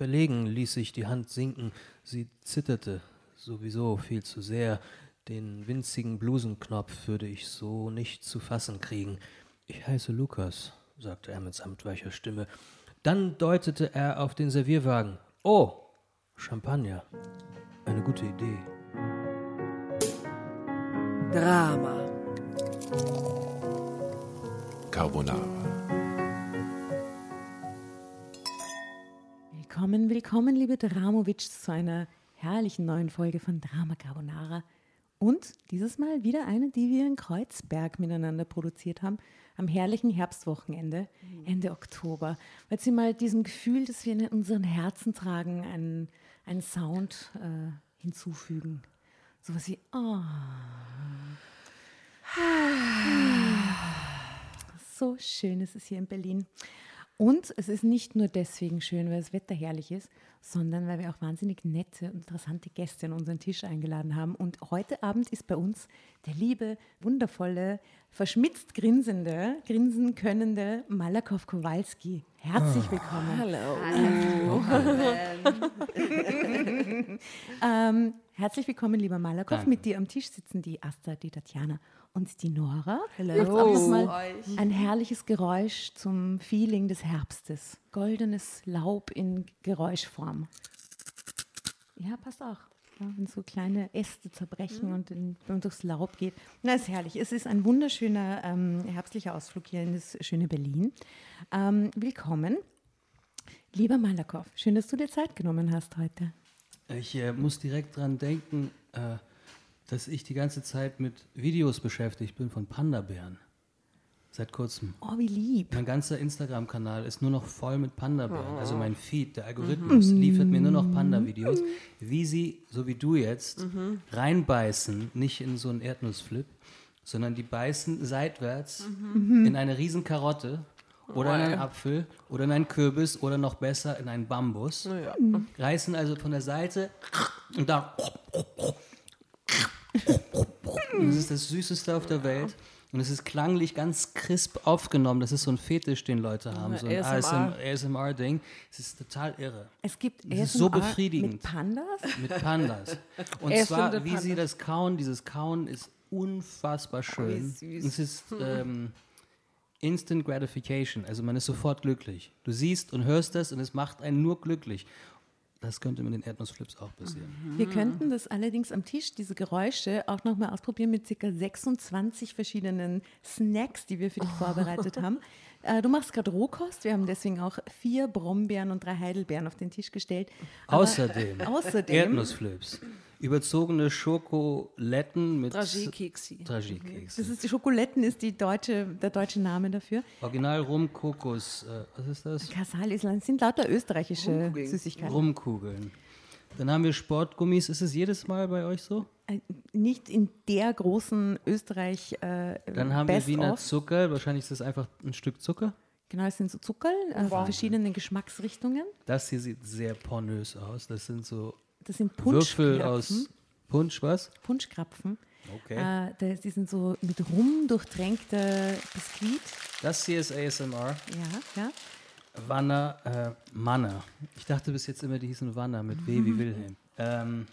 Verlegen ließ sich die Hand sinken. Sie zitterte sowieso viel zu sehr. Den winzigen Blusenknopf würde ich so nicht zu fassen kriegen. Ich heiße Lukas, sagte er mit samtweicher Stimme. Dann deutete er auf den Servierwagen. Oh, Champagner. Eine gute Idee. Drama. Carbonara. Willkommen, willkommen, liebe Dramovic, zu einer herrlichen neuen Folge von Drama Carbonara. Und dieses Mal wieder eine, die wir in Kreuzberg miteinander produziert haben, am herrlichen Herbstwochenende, Ende Oktober. Weil sie mal diesem Gefühl, das wir in unseren Herzen tragen, einen, einen Sound äh, hinzufügen. Sowas wie, oh. So schön ist es hier in Berlin. Und es ist nicht nur deswegen schön, weil das Wetter herrlich ist, sondern weil wir auch wahnsinnig nette und interessante Gäste an unseren Tisch eingeladen haben. Und heute Abend ist bei uns der liebe, wundervolle, verschmitzt grinsende, grinsen könnende Malakow Kowalski. Herzlich Ah. willkommen. Hallo. Ähm, herzlich willkommen, lieber Malakow. Danke. Mit dir am Tisch sitzen die Asta, die Tatjana und die Nora. Hallo. Jetzt auch mal ein herrliches Geräusch zum Feeling des Herbstes. Goldenes Laub in Geräuschform. Ja, passt auch. Ja, wenn so kleine Äste zerbrechen und in, wenn man durchs Laub geht. Na, ist herrlich. Es ist ein wunderschöner ähm, herbstlicher Ausflug hier in das schöne Berlin. Ähm, willkommen. Lieber Malakow, schön, dass du dir Zeit genommen hast heute. Ich äh, muss direkt dran denken, äh, dass ich die ganze Zeit mit Videos beschäftigt bin von Panda-Bären. Seit kurzem. Oh, wie lieb. Mein ganzer Instagram-Kanal ist nur noch voll mit Panda-Bären. Also mein Feed, der Algorithmus, liefert mir nur noch Panda-Videos, wie sie, so wie du jetzt, reinbeißen, nicht in so einen Erdnussflip, sondern die beißen seitwärts in eine riesen Karotte oder in einen Apfel oder in einen Kürbis oder noch besser in einen Bambus. Reißen also von der Seite und dann. Und das ist das Süßeste auf der Welt. Und es ist klanglich ganz crisp aufgenommen. Das ist so ein Fetisch, den Leute haben. So ein ASMR. ASMR-Ding. Es ist total irre. Es gibt Das ist so ASMR befriedigend. Mit Pandas? Mit Pandas. Und Er zwar, wie sie Pandas. das kauen, dieses Kauen ist unfassbar schön. süß. Es ist ähm, Instant Gratification. Also man ist sofort glücklich. Du siehst und hörst das und es macht einen nur glücklich. Das könnte mit den Erdnussflips auch passieren. Wir könnten das allerdings am Tisch, diese Geräusche, auch nochmal ausprobieren mit ca. 26 verschiedenen Snacks, die wir für dich vorbereitet haben. Äh, du machst gerade Rohkost. Wir haben deswegen auch vier Brombeeren und drei Heidelbeeren auf den Tisch gestellt. Aber Außerdem, außerdem Erdnussflips. Überzogene Schokoletten mit Dragé-Keksi. Dragé-Keks. das ist die Schokoletten ist die deutsche, der deutsche Name dafür. Original Rum Kokos. Äh, was ist das? Kasal Island sind lauter österreichische Rumkugeln. Süßigkeiten. Rumkugeln. Dann haben wir Sportgummis. Ist es jedes Mal bei euch so? Äh, Nicht in der großen Österreich äh, Dann haben wir Best Wiener of. Zucker. Wahrscheinlich ist das einfach ein Stück Zucker. Genau, es sind so Zuckerl, äh, von verschiedenen Geschmacksrichtungen. Das hier sieht sehr pornös aus. Das sind so Das sind Würfel Punschkrapfen. aus Punsch, was? Punschkrapfen. Okay. Äh, das, die sind so mit Rum durchtränkte Biskuit. Das hier ist ASMR. Ja, ja. Wanner, äh, Manner. Ich dachte bis jetzt immer, die hießen Wanner mit W wie Wilhelm. Ähm,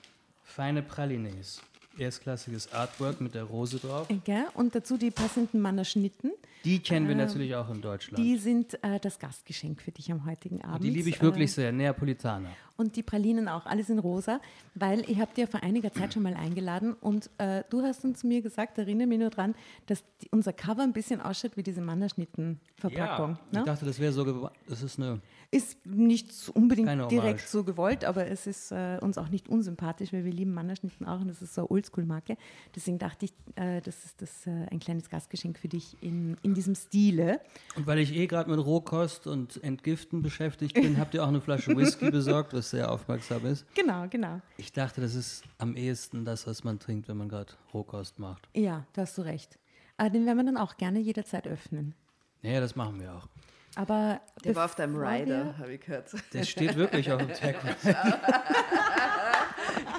feine Pralines. Erstklassiges Artwork mit der Rose drauf. Äh, Gell? Und dazu die passenden Mannerschnitten. Die kennen wir natürlich auch in Deutschland. Die sind äh, das Gastgeschenk für dich am heutigen Abend. Die liebe ich wirklich Äh, sehr. Neapolitaner. und die Pralinen auch, alles in rosa, weil ich habe dir vor einiger Zeit schon mal eingeladen und äh, du hast uns mir gesagt, erinnere mich nur dran, dass die, unser Cover ein bisschen ausschaut wie diese Mannerschnitten-Verpackung. Ich ne? dachte, das wäre so. Das ist eine. Ist nicht unbedingt direkt so gewollt, aber es ist äh, uns auch nicht unsympathisch, weil wir lieben Mannerschnitten auch und das ist so eine Oldschool-Marke. Deswegen dachte ich, äh, das ist das, äh, ein kleines Gastgeschenk für dich in, in diesem Stile. Und weil ich eh gerade mit Rohkost und Entgiften beschäftigt bin, habt ihr auch eine Flasche Whisky besorgt, was sehr aufmerksam ist. Genau, genau. Ich dachte, das ist am ehesten das, was man trinkt, wenn man gerade Rohkost macht. Ja, da hast du recht. Äh, den werden wir dann auch gerne jederzeit öffnen. Ja, das machen wir auch. Aber Der war auf deinem Rider, habe ich gehört. Der steht wirklich auf dem Tag.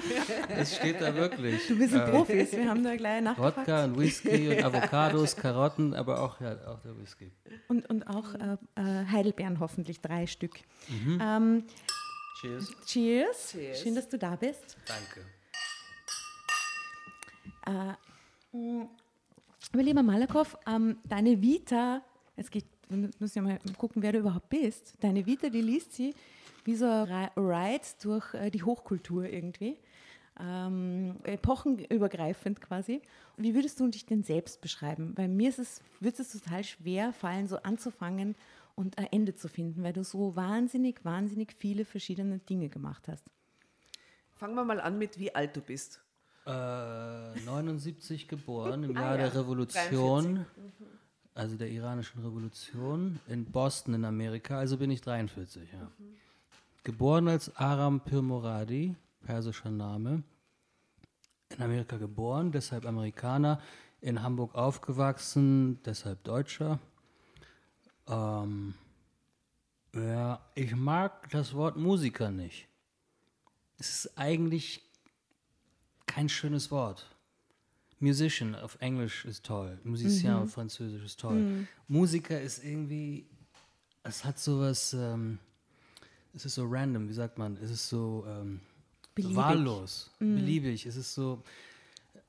Es steht da wirklich. Du, wir sind Profis, wir haben da gleich nachgefragt. Wodka und Whisky und Avocados, Karotten, aber auch, ja, auch der Whisky. Und, und auch äh, äh, Heidelbeeren hoffentlich, drei Stück. Mhm. Ähm, Cheers. Cheers. Cheers. Schön, dass du da bist. Danke. Aber lieber Malakow, ähm, deine Vita, es geht, wir müssen ja mal gucken, wer du überhaupt bist. Deine Vita, die liest sie wie so ein Ri- Ride durch äh, die Hochkultur irgendwie. Ähm, epochenübergreifend quasi. Wie würdest du dich denn selbst beschreiben? Weil mir ist es, wird es total schwer fallen, so anzufangen und ein Ende zu finden, weil du so wahnsinnig, wahnsinnig viele verschiedene Dinge gemacht hast. Fangen wir mal an mit, wie alt du bist. Äh, 79 geboren, im Ah, Jahr ja. der Revolution, also der iranischen Revolution, in Boston in Amerika, also bin ich 43, ja. Geboren als Aram Pirmoradi, persischer Name. In Amerika geboren, deshalb Amerikaner. In Hamburg aufgewachsen, deshalb Deutscher. Ähm, ja, ich mag das Wort Musiker nicht. Es ist eigentlich kein schönes Wort. Musician auf Englisch ist toll, Musicien auf Französisch ist toll. Musiker ist irgendwie, es hat sowas, ähm, es ist so random, wie sagt man, es ist so ähm, Beliebig. wahllos, beliebig, es ist so,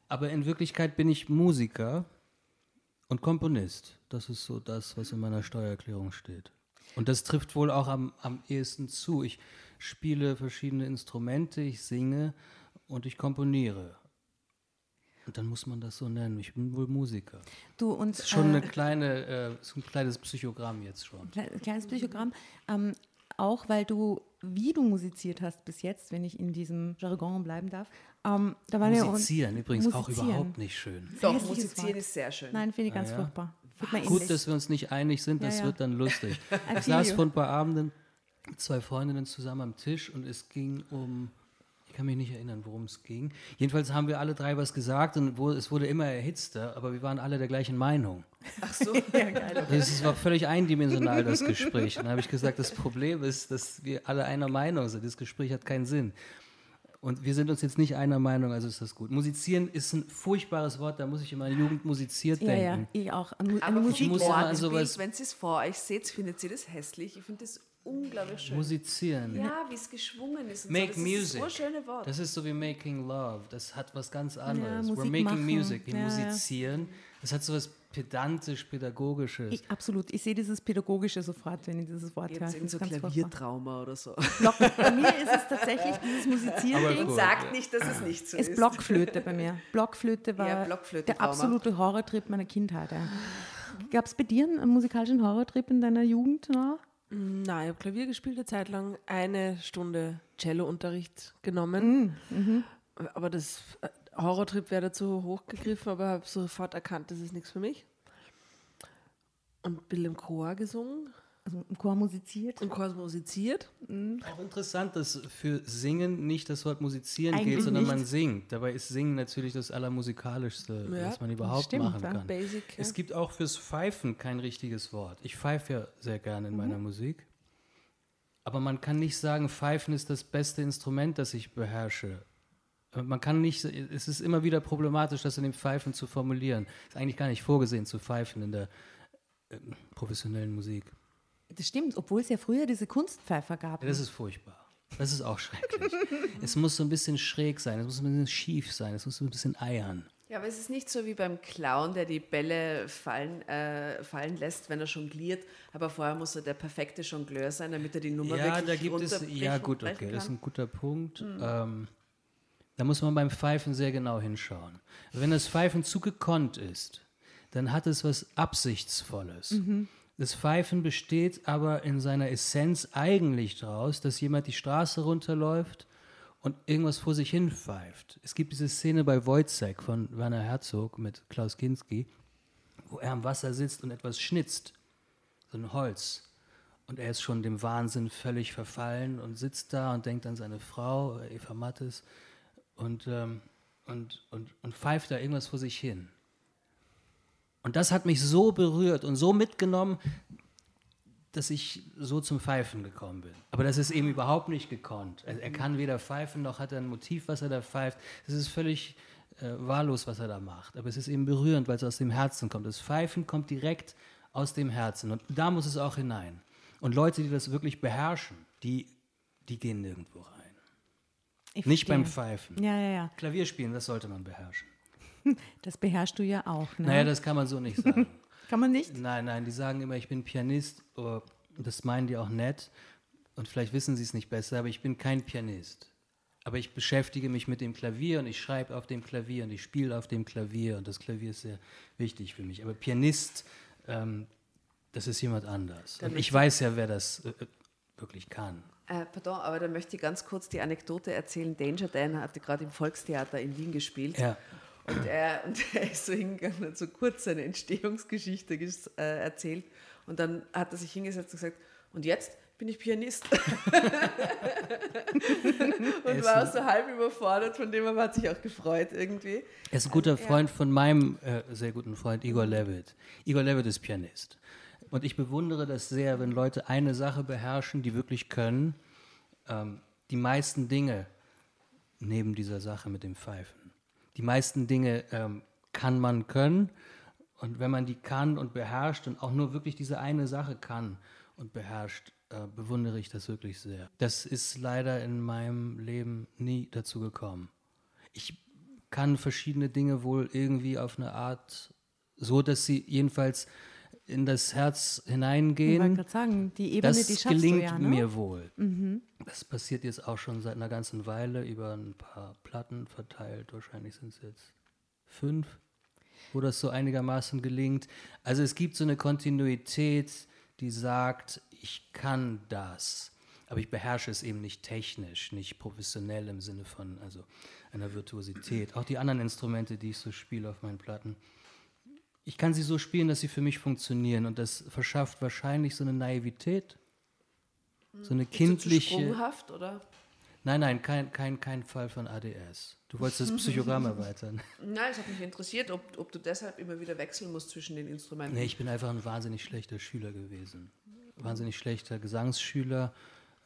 aber in Wirklichkeit bin ich Musiker und Komponist. Das ist so das, was in meiner Steuererklärung steht. Und das trifft wohl auch am, am ehesten zu. Ich spiele verschiedene Instrumente, ich singe und ich komponiere. Und dann muss man das so nennen. Ich bin wohl Musiker. Du und Das ist schon äh, eine kleine, äh, so ein kleines Psychogramm jetzt schon. Kle- Kleines Psychogramm. Ähm, auch weil du, wie du musiziert hast bis jetzt, wenn ich in diesem Jargon bleiben darf, ähm, da waren ja auch- Musizieren übrigens auch Musizieren. überhaupt nicht schön. Doch, hässliches musizieren Wort. ist sehr schön. Nein, finde ich ganz ja? furchtbar. Wird mir Gut, dass wir uns nicht einig sind, Ja, das ja. wird dann lustig. I Ich saß vor ein paar Abenden mit zwei Freundinnen zusammen am Tisch und es ging um, kann mich nicht erinnern, worum es ging. Jedenfalls haben wir alle drei was gesagt und wo, es wurde immer erhitzter, aber wir waren alle der gleichen Meinung. Ach so. Also es war völlig eindimensional, das Gespräch. Und dann habe ich gesagt, das Problem ist, dass wir alle einer Meinung sind. Das Gespräch hat keinen Sinn. Und wir sind uns jetzt nicht einer Meinung, also ist das gut. Musizieren ist ein furchtbares Wort, da muss ich in meiner Jugend musiziert ja, ja, denken. ich auch. An, an Aber Musik. muss immer an sowas- wenn ihr es vor euch seht, findet ihr das hässlich. Ich finde das unglaublich schön. Musizieren. Ja, wie es geschwungen ist. Und Make so. Das music. ist das schöne Wort. Das ist so wie making love. Das hat was ganz anderes. We're Musik making machen. music. Wir Ja, ja. musizieren. Das hat so was pedantisch, pädagogisches. Ich, absolut. Ich sehe dieses Pädagogische sofort, wenn ich dieses Wort höre. Jetzt irgend Das so. Klaviertrauma oder so. Block, bei mir ist es tatsächlich dieses Musizieren. Gut. Sagt nicht, dass es nicht so Es ist. ist Blockflöte bei mir. Blockflöte war Ja, Blockflöte, der absolute Horrortrip meiner Kindheit. Ja. Gab es bei dir einen musikalischen Horrortrip in deiner Jugend noch? Nein, ich habe Klavier gespielt eine Zeit lang, eine Stunde Cello-Unterricht genommen. Aber das äh, Horrortrip wäre dazu hochgegriffen, aber habe sofort erkannt, das ist nichts für mich. Und bin im Chor gesungen, Also im Chor musiziert? im Chor musiziert. Auch interessant, dass für Singen nicht das Wort musizieren Eigentlich gilt, sondern nicht. man singt. Dabei ist Singen natürlich das Allermusikalischste, Ja, was man überhaupt stimmt, machen kann. Basic, ja. Es gibt auch fürs Pfeifen kein richtiges Wort. Ich pfeife ja sehr gerne in meiner Musik. Aber man kann nicht sagen, Pfeifen ist das beste Instrument, das ich beherrsche. Äh, Man kann nicht, es ist immer wieder problematisch, das in dem Pfeifen zu formulieren. Ist eigentlich gar nicht vorgesehen zu pfeifen in der äh, professionellen Musik. Das stimmt, obwohl es ja früher diese Kunstpfeifer gab. Ja, das ist furchtbar. Das ist auch schrecklich. es muss so ein bisschen schräg sein, es muss ein bisschen schief sein, es muss so ein bisschen eiern. Ja, aber es ist nicht so wie beim Clown, der die Bälle fallen, äh, fallen lässt, wenn er jongliert. Aber vorher muss er der perfekte Jongleur sein, damit er die Nummer Ja, wirklich da gibt es, ja gut, okay, das ist ein guter Punkt. Ähm, da muss man beim Pfeifen sehr genau hinschauen. Wenn das Pfeifen zu gekonnt ist, dann hat es was Absichtsvolles. Das Pfeifen besteht aber in seiner Essenz eigentlich daraus, dass jemand die Straße runterläuft und irgendwas vor sich hin pfeift. Es gibt diese Szene bei Wojciech von Werner Herzog mit Klaus Kinski, wo er am Wasser sitzt und etwas schnitzt, so ein Holz. Und er ist schon dem Wahnsinn völlig verfallen und sitzt da und denkt an seine Frau, Eva Mattes, und, ähm, und, und, und pfeift da irgendwas vor sich hin. Und das hat mich so berührt und so mitgenommen, dass ich so zum Pfeifen gekommen bin. Aber das ist eben überhaupt nicht gekonnt. Er, er kann weder pfeifen, noch hat er ein Motiv, was er da pfeift. Es ist völlig äh, wahllos, was er da macht. Aber es ist eben berührend, weil es aus dem Herzen kommt. Das Pfeifen kommt direkt aus dem Herzen. Und da muss es auch hinein. Und Leute, die das wirklich beherrschen, die, die gehen nirgendwo rein. Ich Nicht beim verstehe. Pfeifen. Ja, ja, ja. Klavierspielen, das sollte man beherrschen. Das beherrschst du ja auch. Ne? Naja, das kann man so nicht sagen. Kann man nicht? nein, nein, die sagen immer, ich bin Pianist. oh, Das meinen die auch nett. Und vielleicht wissen sie es nicht besser, aber ich bin kein Pianist. Aber ich beschäftige mich mit dem Klavier und ich schreibe auf dem Klavier und ich spiele auf dem Klavier und das Klavier ist sehr wichtig für mich. Aber Pianist, ähm, das ist jemand anders. Dann Und ich weiß ja, wer das äh, wirklich kann. Äh, pardon, aber da möchte ich ganz kurz die Anekdote erzählen. Danger Dan hatte gerade im Volkstheater in Wien gespielt. Ja. Und er, und er ist so hingegangen und so kurz seine Entstehungsgeschichte ges- äh, erzählt. Und dann hat er sich hingesetzt und gesagt, und jetzt bin ich Pianist. und war auch so halb überfordert, von dem aber hat sich auch gefreut irgendwie. Er ist ein guter Freund von meinem äh, sehr guten Freund Igor Levitt. Igor Levitt ist Pianist. Und ich bewundere das sehr, wenn Leute eine Sache beherrschen, die wirklich können. Ähm, die meisten Dinge neben dieser Sache mit dem Pfeifen. Die meisten Dinge ähm, kann man können. Und wenn man die kann und beherrscht und auch nur wirklich diese eine Sache kann und beherrscht, äh, bewundere ich das wirklich sehr. Das ist leider in meinem Leben nie dazu gekommen. Ich kann verschiedene Dinge wohl irgendwie auf eine Art, so dass sie jedenfalls in das Herz Ich wollte hineingehen. gerade sagen, die Ebene, Das die gelingt ja, ne? mir wohl. Das passiert jetzt auch schon seit einer ganzen Weile über ein paar Platten verteilt. Wahrscheinlich sind es jetzt fünf, wo das so einigermaßen gelingt. Also es gibt so eine Kontinuität, die sagt, ich kann das, aber ich beherrsche es eben nicht technisch, nicht professionell im Sinne von also einer Virtuosität. Auch die anderen Instrumente, die ich so spiele auf meinen Platten, ich kann sie so spielen, dass sie für mich funktionieren und das verschafft wahrscheinlich so eine Naivität, so eine So zu kindliche. sprunghaft, oder? Nein, nein, kein, kein, kein Fall von ADS. Du wolltest das Psychogramm erweitern. Nein, es hat mich interessiert, ob, ob du deshalb immer wieder wechseln musst zwischen den Instrumenten. Nee, ich bin einfach ein wahnsinnig schlechter Schüler gewesen. Wahnsinnig schlechter Gesangsschüler,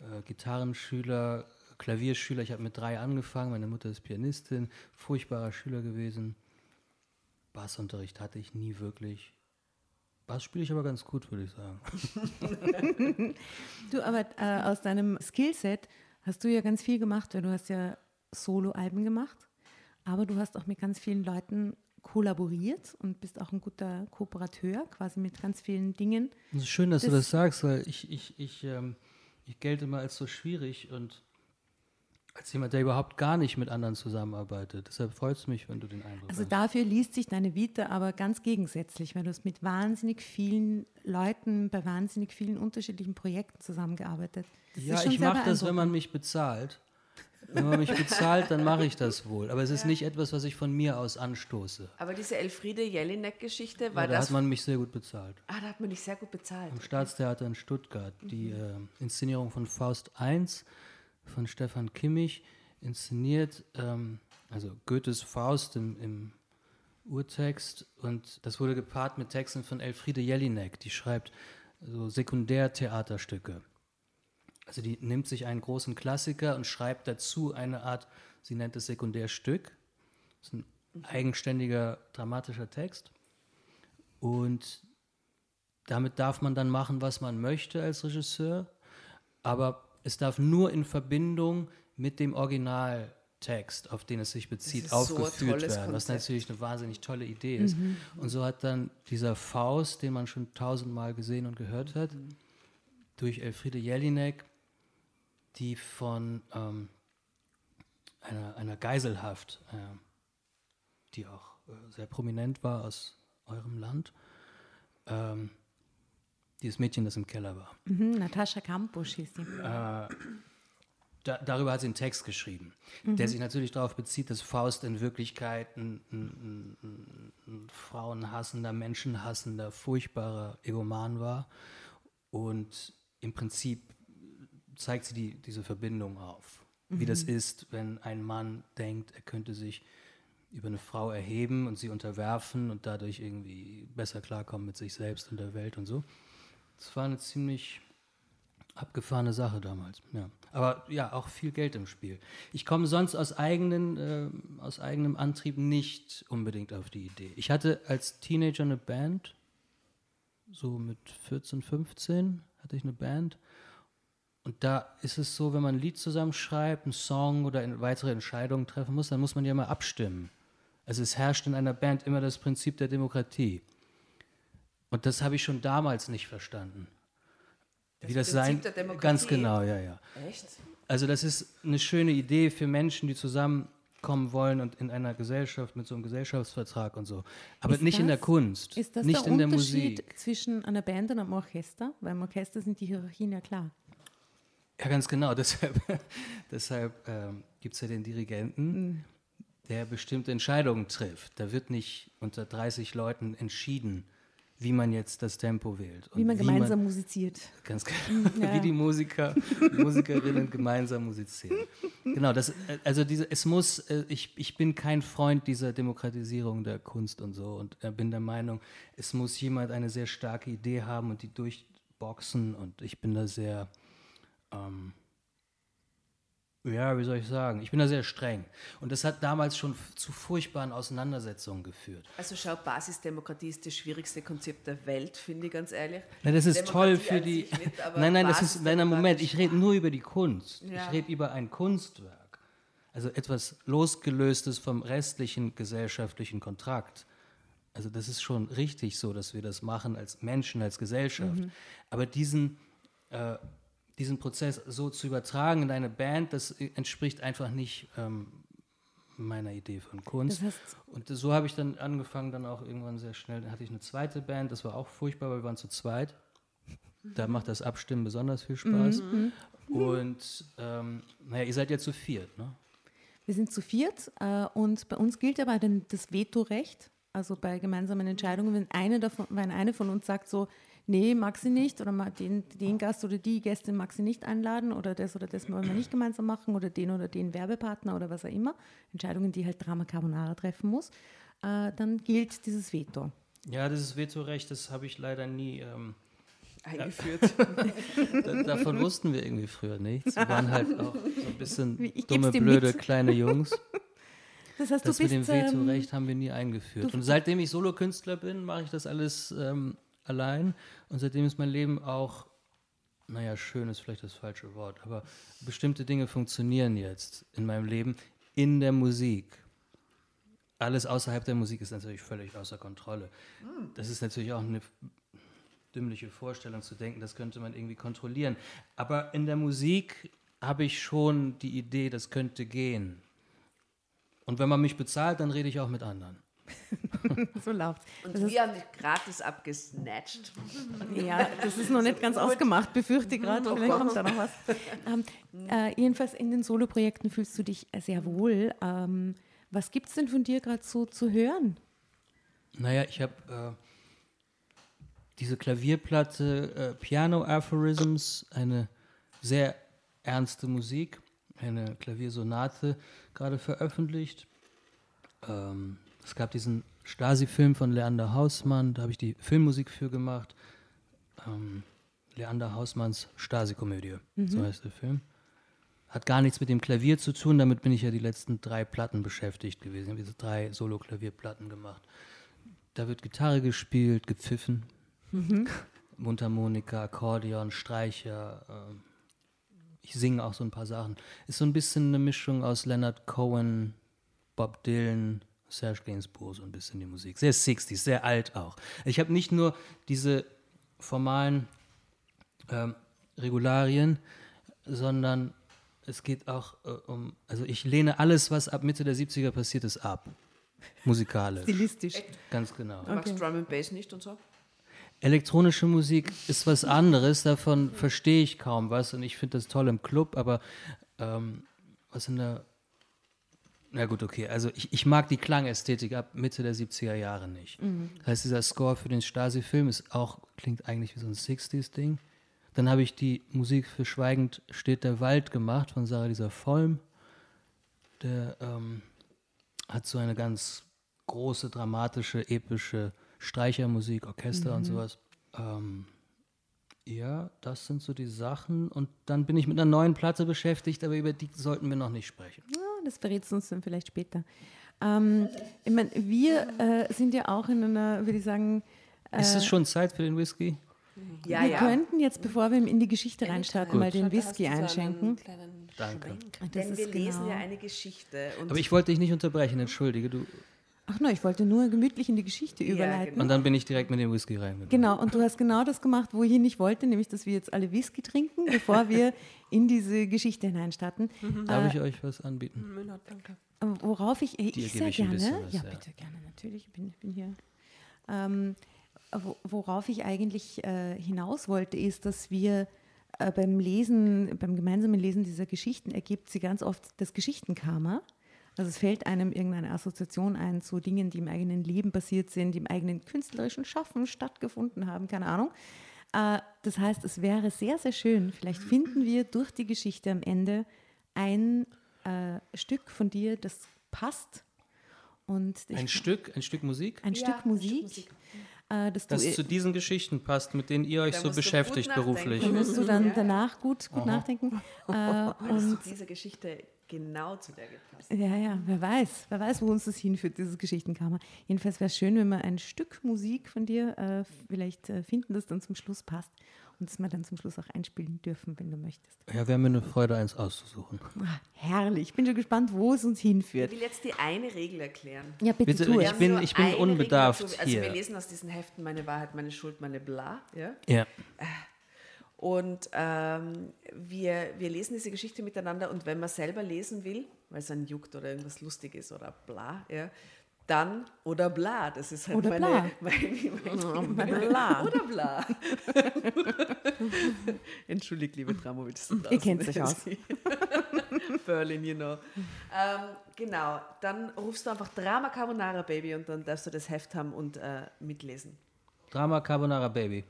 äh, Gitarrenschüler, Klavierschüler. Ich habe mit drei angefangen. Meine Mutter ist Pianistin. Furchtbarer Schüler gewesen. Bassunterricht hatte ich nie wirklich. Bass spiele ich aber ganz gut, würde ich sagen. Du, aber äh, aus deinem Skillset hast du ja ganz viel gemacht, weil du hast ja Solo-Alben gemacht, aber du hast auch mit ganz vielen Leuten kollaboriert und bist auch ein guter Kooperateur, quasi mit ganz vielen Dingen. Es ist schön, dass du Das- das sagst, weil ich, ich, ich, ähm, ich gelte immer als so schwierig und als jemand, der überhaupt gar nicht mit anderen zusammenarbeitet. Deshalb freut es mich, wenn du den Eindruck Also hast. dafür liest sich deine Vita aber ganz gegensätzlich, weil du hast mit wahnsinnig vielen Leuten bei wahnsinnig vielen unterschiedlichen Projekten zusammengearbeitet. Das Ja, ich mache das, wenn man mich bezahlt. Wenn man mich bezahlt, dann mache ich das wohl. Aber es ist nicht etwas, was ich von mir aus anstoße. Aber diese Elfriede Jelinek-Geschichte, Ja, war da das. hat man mich sehr gut bezahlt. ah, da hat man dich sehr gut bezahlt. Am Staatstheater in Stuttgart. Die äh, Inszenierung von Faust I von Stefan Kimmich, inszeniert, ähm, also Goethes Faust im, im Urtext. Und das wurde gepaart mit Texten von Elfriede Jelinek, die schreibt so Sekundärtheaterstücke. Also die nimmt sich einen großen Klassiker und schreibt dazu eine Art, sie nennt es Sekundärstück. Das ist ein eigenständiger dramatischer Text. Und damit darf man dann machen, was man möchte als Regisseur, aber es darf nur in Verbindung mit dem Originaltext, auf den es sich bezieht, so aufgeführt tolles werden, was Konzept. natürlich eine wahnsinnig tolle Idee ist. Und so hat dann dieser Faust, den man schon tausendmal gesehen und gehört hat, durch Elfriede Jelinek, die von ähm, einer, einer Geiselhaft, äh, die auch äh, sehr prominent war aus eurem Land, ähm, dieses Mädchen, das im Keller war. Mhm, Natascha Kampusch hieß die. Da, darüber hat sie einen Text geschrieben, der sich natürlich darauf bezieht, dass Faust in Wirklichkeit ein, ein, ein, ein frauenhassender, menschenhassender, furchtbarer Egoman war. Und im Prinzip zeigt sie die, diese Verbindung auf. Wie das ist, wenn ein Mann denkt, er könnte sich über eine Frau erheben und sie unterwerfen und dadurch irgendwie besser klarkommen mit sich selbst und der Welt und so. Das war eine ziemlich abgefahrene Sache damals. Ja. Aber ja, auch viel Geld im Spiel. Ich komme sonst aus, eigenen, äh, aus eigenem Antrieb nicht unbedingt auf die Idee. Ich hatte als Teenager eine Band, so mit 14, 15 hatte ich eine Band. Und da ist es so, wenn man ein Lied zusammenschreibt, einen Song oder weitere Entscheidungen treffen muss, dann muss man ja mal abstimmen. Also es herrscht in einer Band immer das Prinzip der Demokratie. Und das habe ich schon damals nicht verstanden. Das Wie das Prinzip sein. Demokratie? Ganz genau, ja, ja. Echt? Also das ist eine schöne Idee für Menschen, die zusammenkommen wollen und in einer Gesellschaft mit so einem Gesellschaftsvertrag und so. Aber Ist nicht in der das- Kunst, Ist das nicht der in der Unterschied Musik. zwischen einer Band und einem Orchester? Weil im Orchester sind die Hierarchien ja klar. Ja, ganz genau. Deshalb, deshalb ähm, gibt es ja den Dirigenten, Mhm. der bestimmte Entscheidungen trifft. Da wird nicht unter 30 Leuten entschieden, wie man jetzt das Tempo wählt. Wie man gemeinsam musiziert. Ganz genau. Ja. Wie die Musiker, Musikerinnen gemeinsam musizieren. Genau, das, äh, also diese, es muss, äh, ich, ich bin kein Freund dieser Demokratisierung der Kunst und so und äh, bin der Meinung, es muss jemand eine sehr starke Idee haben und die durchboxen und ich bin da sehr, ähm, ja, wie soll ich sagen, ich bin da sehr streng. Und das hat damals schon zu furchtbaren Auseinandersetzungen geführt. Also schau, Basisdemokratie ist das schwierigste Konzept der Welt, finde ich ganz ehrlich. Na, das ist toll Demokratie für an die. nicht, nein, nein, das ist. Nein, nein, Moment, ich rede nur über die Kunst. Ja. Ich rede über ein Kunstwerk. Also etwas losgelöstes vom restlichen gesellschaftlichen Kontrakt. Also das ist schon richtig so, dass wir das machen als Menschen, als Gesellschaft. Mhm. Aber diesen, äh, diesen Prozess so zu übertragen in eine Band, das entspricht einfach nicht ähm, meiner Idee von Kunst. Das heißt- und so habe ich dann angefangen, dann auch irgendwann sehr schnell, dann hatte ich eine zweite Band, das war auch furchtbar, weil wir waren zu zweit. Da macht das Abstimmen besonders viel Spaß. Und ähm, naja, ihr seid ja zu viert, ne? Wir sind zu viert äh, und bei uns gilt aber dann das Vetorecht. Also bei gemeinsamen Entscheidungen, wenn eine, davon, wenn eine von uns sagt so, nee, mag sie nicht oder den, den Gast oder die Gästin mag sie nicht einladen oder das oder das wollen wir nicht gemeinsam machen oder den oder den Werbepartner oder was auch immer, Entscheidungen, die halt Drama Carbonara treffen muss, äh, dann gilt dieses Veto. Ja, dieses Vetorecht, das habe ich leider nie. Ähm, eingeführt. da, davon wussten wir irgendwie früher nichts. Wir waren halt auch so ein bisschen dumme, blöde, mit. kleine Jungs. Das heißt, Das du mit bist dem ähm, Vetorecht haben wir nie eingeführt. Und seitdem ich Solokünstler bin, mache ich das alles ähm, allein. Und seitdem ist mein Leben auch, naja, schön ist vielleicht das falsche Wort, aber bestimmte Dinge funktionieren jetzt in meinem Leben in der Musik. Alles außerhalb der Musik ist natürlich völlig außer Kontrolle. Das ist natürlich auch eine dümmliche Vorstellung zu denken, das könnte man irgendwie kontrollieren. Aber in der Musik habe ich schon die Idee, das könnte gehen. Und wenn man mich bezahlt, dann rede ich auch mit anderen. so läuft. Und Das wir haben dich gratis abgesnatcht. ja, das ist noch nicht ganz ausgemacht, befürchte gerade, vielleicht kommt da noch was. Ähm, äh, jedenfalls in den Soloprojekten fühlst du dich sehr wohl. Ähm, was gibt es denn von dir gerade so zu hören? Naja, ich habe äh, diese Klavierplatte äh, Piano Aphorisms, eine sehr ernste Musik, eine Klaviersonate gerade veröffentlicht. Ähm, es gab diesen Stasi-Film von Leander Hausmann, da habe ich die Filmmusik für gemacht. Ähm, Leander Hausmanns Stasi-Komödie, so heißt der Film. Hat gar nichts mit dem Klavier zu tun, damit bin ich ja die letzten drei Platten beschäftigt gewesen. Ich habe diese drei Solo-Klavierplatten gemacht. Da wird Gitarre gespielt, gepfiffen, Mundharmonika, Akkordeon, Streicher. ähm, ich singe auch so ein paar Sachen. Ist so ein bisschen eine Mischung aus Leonard Cohen, Bob Dylan, Serge Gainsbourg, so ein bisschen die Musik. Sehr 60s, sehr alt auch. Ich habe nicht nur diese formalen ähm, Regularien, sondern es geht auch äh, um, also ich lehne alles, was ab Mitte der 70er passiert ist, ab. Musikalisch. Stilistisch. Ganz genau. Du magst Drum and Bass nicht und so? Elektronische Musik ist was anderes, davon verstehe ich kaum was und ich finde das toll im Club, aber ähm, was in der. Na gut, okay, also ich, ich mag die Klangästhetik ab Mitte der 70er Jahre nicht. Das heißt, dieser Score für den Stasi-Film ist auch, klingt eigentlich wie so ein 60s-Ding. Dann habe ich die Musik für Schweigend steht der Wald gemacht von Sarah Lisa Vollm. Der ähm, hat so eine ganz große, dramatische, epische Streichermusik, Orchester und sowas. Ähm, ja, das sind so die Sachen. Und dann bin ich mit einer neuen Platte beschäftigt, aber über die sollten wir noch nicht sprechen. Ja, das verrätst du uns dann vielleicht später. Ähm, ich meine, wir äh, sind ja auch in einer, würde ich sagen, Ist es schon Zeit für den Whisky? Ja, wir ja. könnten jetzt, bevor wir in die Geschichte reinstarten, mal den Whisky einschenken. Danke. Denn ist wir lesen genau- ja eine Geschichte. Und Aber ich wollte dich nicht unterbrechen, entschuldige. Du, Ach nein, ich wollte nur gemütlich in die Geschichte überleiten. genau. und dann bin ich direkt mit dem Whisky reingegangen. Genau, und du hast genau das gemacht, wo ich nicht wollte, nämlich, dass wir jetzt alle Whisky trinken, bevor wir in diese Geschichte hineinstarten. Darf ich euch was anbieten? Müller, danke. Ähm, Worauf ich, äh, ich sehr ich gerne, was, ja, ja. bitte gerne, natürlich, ich bin, ich bin hier. Ähm, wo, worauf ich eigentlich äh, hinaus wollte, ist, dass wir äh, beim Lesen, beim gemeinsamen Lesen dieser Geschichten ergibt sie ganz oft das Geschichtenkarma. Also es fällt einem irgendeine Assoziation ein zu Dingen, die im eigenen Leben passiert sind, die im eigenen künstlerischen Schaffen stattgefunden haben, keine Ahnung. Äh, das heißt, es wäre sehr, sehr schön, vielleicht finden wir durch die Geschichte am Ende ein äh, Stück von dir, das passt. Und Ein Stück, ein Stück Musik, ein Ja, Stück ein Stück Musik, Musik. Äh, das das zu diesen Geschichten passt, mit denen ihr euch Da so beschäftigt beruflich. da musst du dann Ja. danach gut, gut nachdenken. Äh, Hast und diese Geschichte genau zu der gepasst? ja, ja, wer weiß, wer weiß, wo uns das hinführt, dieses Geschichtenkammer. Jedenfalls wäre es schön, wenn wir ein Stück Musik von dir äh, vielleicht äh, finden, das dann zum Schluss passt und das wir dann zum Schluss auch einspielen dürfen, wenn du möchtest. Ja, wäre mir eine Freude, eins auszusuchen. Ah, herrlich, ich bin schon gespannt, wo es uns Ich hinführt. will jetzt die eine Regel erklären. Ja, bitte, Bitte, tu ich bin- ich bin unbedarft Regel. Also hier. wir lesen aus diesen Heften Meine Wahrheit, meine Schuld, meine Bla. Ja? Ja. Und ähm, wir, wir lesen diese Geschichte miteinander und wenn man selber lesen will, weil es einen juckt oder irgendwas lustig ist oder bla, ja, dann oder bla, das ist halt Oder meine, bla. meine, meine, Bla. oder bla. Entschuldigt, liebe da Ihr kennt euch aus. Berlin, you know. Ähm, genau, dann rufst du einfach Drama Carbonara Baby und dann darfst du das Heft haben und äh, mitlesen. Drama Carbonara Baby.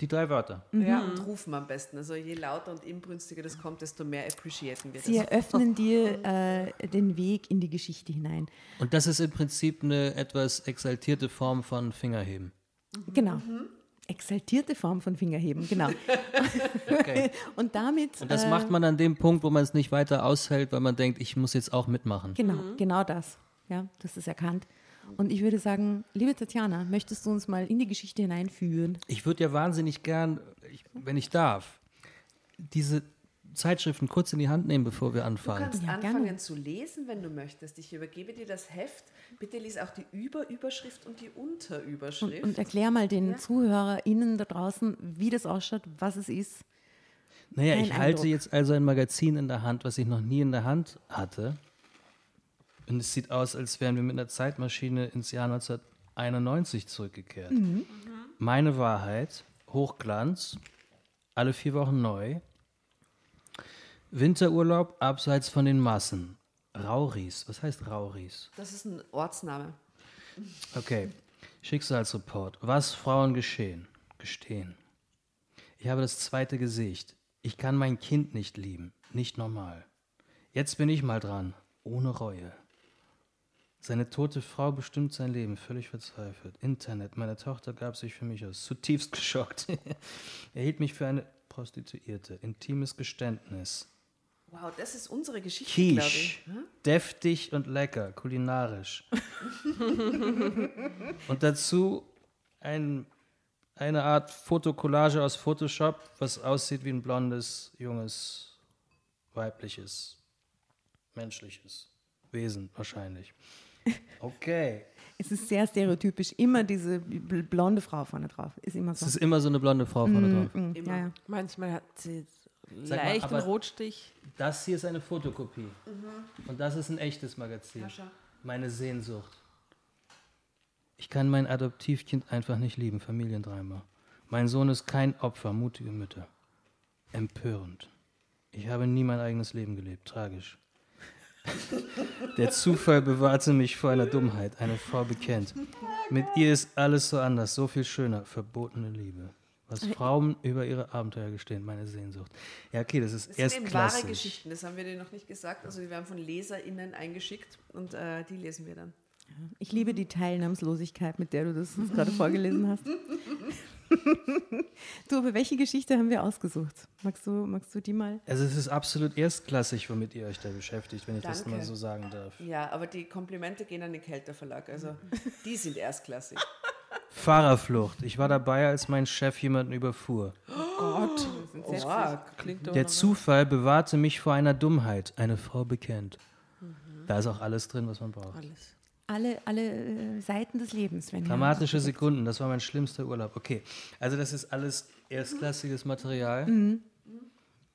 Die drei Wörter. Ja, und rufen am besten. Also je lauter und inbrünstiger das kommt, desto mehr appreciaten wir Sie das. eröffnen dir äh, den Weg in die Geschichte hinein. Und das ist im Prinzip eine etwas exaltierte Form von Fingerheben. Genau. Exaltierte Form von Fingerheben, genau. Okay. Und damit. Und das äh, macht man an dem Punkt, wo man es nicht weiter aushält, weil man denkt, ich muss jetzt auch mitmachen. Genau, genau das. Ja, das ist erkannt. Und ich würde sagen, liebe Tatjana, möchtest du uns mal in die Geschichte hineinführen? Ich würde ja wahnsinnig gern, ich, wenn ich darf, diese Zeitschriften kurz in die Hand nehmen, bevor wir Du anfangen. kannst Ja, anfangen gerne. zu lesen, wenn du möchtest. Ich übergebe dir das Heft. Bitte lies auch die Überüberschrift und die Unterüberschrift. Und erklär mal den ZuhörerInnen da draußen, wie das ausschaut, was es ist. Naja, Kein ich halte Eindruck. jetzt also ein Magazin in der Hand, was ich noch nie in der Hand hatte. Und es sieht aus, als wären wir mit einer Zeitmaschine ins Jahr 1991 zurückgekehrt. Meine Wahrheit, Hochglanz, alle vier Wochen neu. Winterurlaub abseits von den Massen. Rauris, was heißt Rauris? das ist ein Ortsname. Okay. Schicksalsreport. Was Frauen geschehen. Gestehen. Ich habe das zweite Gesicht. Ich kann mein Kind nicht lieben. Nicht normal. Jetzt bin ich mal dran. Ohne Reue. Seine tote Frau bestimmt sein Leben, völlig verzweifelt. Internet, meine Tochter gab sich für mich aus, zutiefst geschockt. er hielt mich für eine Prostituierte. Intimes Geständnis. Wow, das ist unsere Geschichte, Quiche. ich. Hm? Deftig und lecker, kulinarisch. und dazu ein, eine Art Fotokollage aus Photoshop, was aussieht wie ein blondes, junges, weibliches, menschliches Wesen wahrscheinlich. Okay. Es ist sehr stereotypisch, immer diese bl- blonde Frau vorne drauf. Ist immer Es so. ist immer so eine blonde Frau vorne drauf. Mm, Immer. ja, ja. Manchmal hat sie Sag mal, leicht einen aber- Rotstich. Das hier ist eine Fotokopie. Und das ist ein echtes Magazin. Ja, schau. Meine Sehnsucht. Ich kann mein Adoptivkind einfach nicht lieben, Familiendrama. Mein Sohn ist kein Opfer, mutige Mütter. Empörend. Ich habe nie mein eigenes Leben gelebt, tragisch. Der Zufall bewahrte mich vor einer Dummheit, eine Frau bekennt. Mit ihr ist alles so anders, so viel schöner, verbotene Liebe. Was Frauen über ihre Abenteuer gestehen, meine Sehnsucht. Ja, okay, das ist Das sind eben wahre. Geschichten, das haben wir dir noch nicht gesagt. Also die werden von LeserInnen eingeschickt und äh, die lesen wir dann. Ich liebe die Teilnahmslosigkeit, mit der du das gerade vorgelesen hast. du, aber welche Geschichte haben wir ausgesucht? Magst du, magst du die mal? Also es ist absolut erstklassig, womit ihr euch da beschäftigt, wenn ich das Danke. mal so sagen darf. Ja, aber die Komplimente gehen an den Kelter Verlag. Also die sind erstklassig. Fahrerflucht. Ich war dabei, als mein Chef jemanden überfuhr. Gott. Oh, wow. Klingt aber Der Zufall bewahrte mich vor einer Dummheit. Eine Frau bekennt. Da ist auch alles drin, was man braucht. alles. Alle, alle äh, Seiten des Lebens. Dramatische Sekunden, das war mein schlimmster Urlaub. Okay, also das ist alles erstklassiges Material.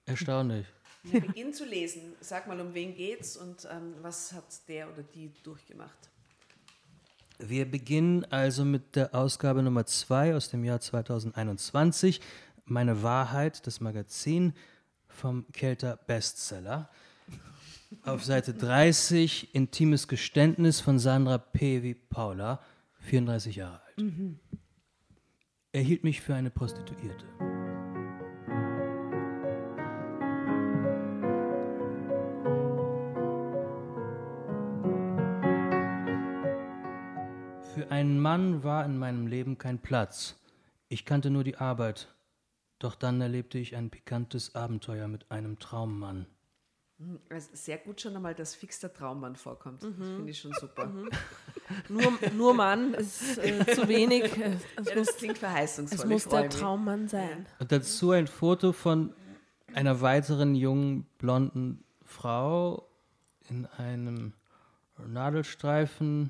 Erstaunlich. Wir beginnen zu lesen. Sag mal, um wen geht's und ähm, was hat der oder die durchgemacht? Wir beginnen also mit der Ausgabe Nummer 2 aus dem Jahr 2021. Meine Wahrheit, das Magazin vom Kelter Bestseller. Auf Seite 30 Intimes Geständnis von Sandra P. wie Paula, 34 Jahre alt. Er hielt mich für eine Prostituierte. Für einen Mann war in meinem Leben kein Platz. Ich kannte nur die Arbeit. Doch dann erlebte ich ein pikantes Abenteuer mit einem Traummann. Also sehr gut schon einmal, dass fix der Traummann vorkommt. Das finde ich schon super. Nur, nur Mann ist äh, zu wenig. Äh, Es Ja, muss, das klingt verheißungsvoll. es muss der. Traummann sein. Und dazu ein Foto von einer weiteren jungen blonden Frau in einem Nadelstreifen